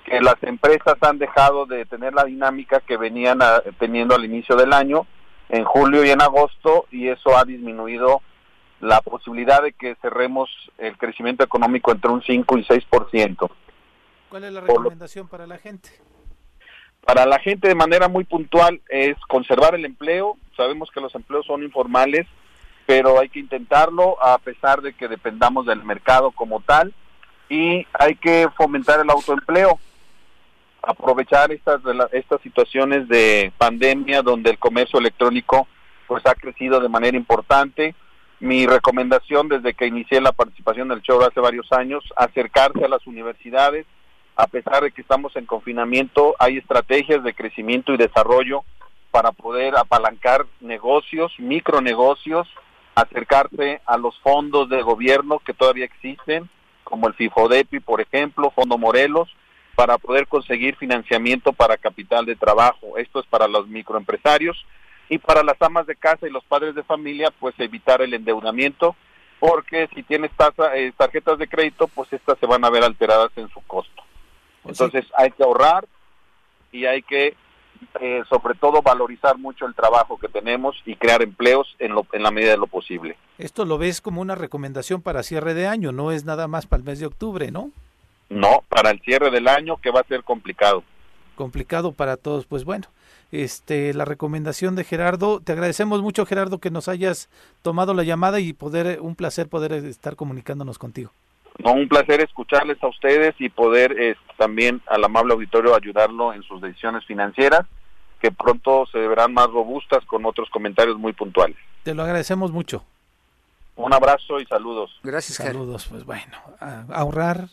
que las empresas han dejado de tener la dinámica que venían teniendo al inicio del año, en julio y en agosto, y eso ha disminuido la posibilidad de que cerremos el crecimiento económico entre un 5 y 6%. ¿Cuál es la recomendación para la gente? Para la gente de manera muy puntual es conservar el empleo. Sabemos que los empleos son informales, pero hay que intentarlo a pesar de que dependamos del mercado como tal. Y hay que fomentar el autoempleo, aprovechar estas, estas situaciones de pandemia donde el comercio electrónico pues ha crecido de manera importante. Mi recomendación desde que inicié la participación del show hace varios años, acercarse a las universidades, a pesar de que estamos en confinamiento, hay estrategias de crecimiento y desarrollo para poder apalancar negocios, micronegocios, acercarse a los fondos de gobierno que todavía existen, como el FIFODEPI, por ejemplo, Fondo Morelos, para poder conseguir financiamiento para capital de trabajo. Esto es para los microempresarios y para las amas de casa y los padres de familia, pues evitar el endeudamiento, porque si tienes tasa, eh, tarjetas de crédito, pues estas se van a ver alteradas en su costo. Entonces hay que ahorrar y hay que, eh, sobre todo, valorizar mucho el trabajo que tenemos y crear empleos en, lo, en la medida de lo posible. Esto lo ves como una recomendación para cierre de año, no es nada más para el mes de octubre, ¿no? No, para el cierre del año que va a ser complicado. Complicado para todos, pues bueno. Este, la recomendación de Gerardo, te agradecemos mucho Gerardo que nos hayas tomado la llamada y poder un placer poder estar comunicándonos contigo. No, un placer escucharles a ustedes y poder eh, también al amable auditorio ayudarlo en sus decisiones financieras, que pronto se verán más robustas con otros comentarios muy puntuales. Te lo agradecemos mucho. Un abrazo y saludos. Gracias. Saludos, pues bueno, a ahorrar,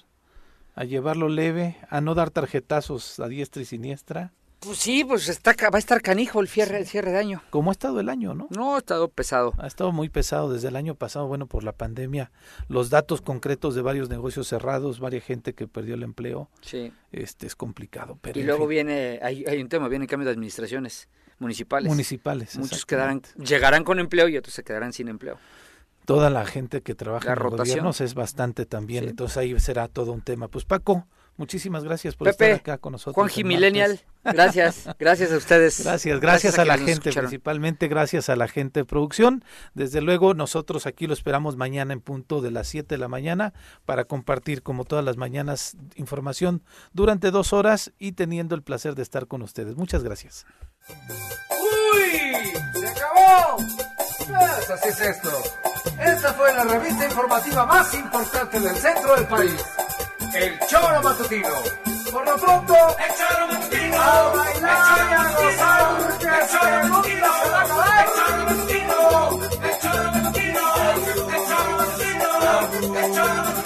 a llevarlo leve, a no dar tarjetazos a diestra y siniestra pues sí, pues está, va a estar canijo el cierre, el cierre de año. ¿Cómo ha estado el año, no? No, ha estado pesado. Ha estado muy pesado desde el año pasado, bueno, por la pandemia. Los datos concretos de varios negocios cerrados, varias gente que perdió el empleo. Sí. Este es complicado. Pero y luego viene, hay, hay, un tema, viene el cambio de administraciones municipales. Municipales. Muchos quedarán, llegarán con empleo y otros se quedarán sin empleo. Toda la gente que trabaja en los gobiernos es bastante también, entonces ahí será todo un tema. Pues Paco, Muchísimas gracias por estar acá con nosotros. Juanji Millennial, gracias, gracias a ustedes. Gracias, gracias, a, la gente, principalmente gracias a la gente de producción. Desde luego, nosotros aquí lo esperamos mañana en punto de las 7 de la mañana para compartir, como todas las mañanas, información durante dos horas y teniendo el placer de estar con ustedes. Muchas gracias. ¡Uy! ¡Se acabó! Pues así es esto. Esta fue la revista informativa más importante del centro del país. El Choro Matutino. Por lo pronto, el Choro Matutino. A bailar y a gozar, el Choro Matutino se va a acabar. El Choro Matutino. El Choro Matutino. El Choro Matutino. El Choro Matutino.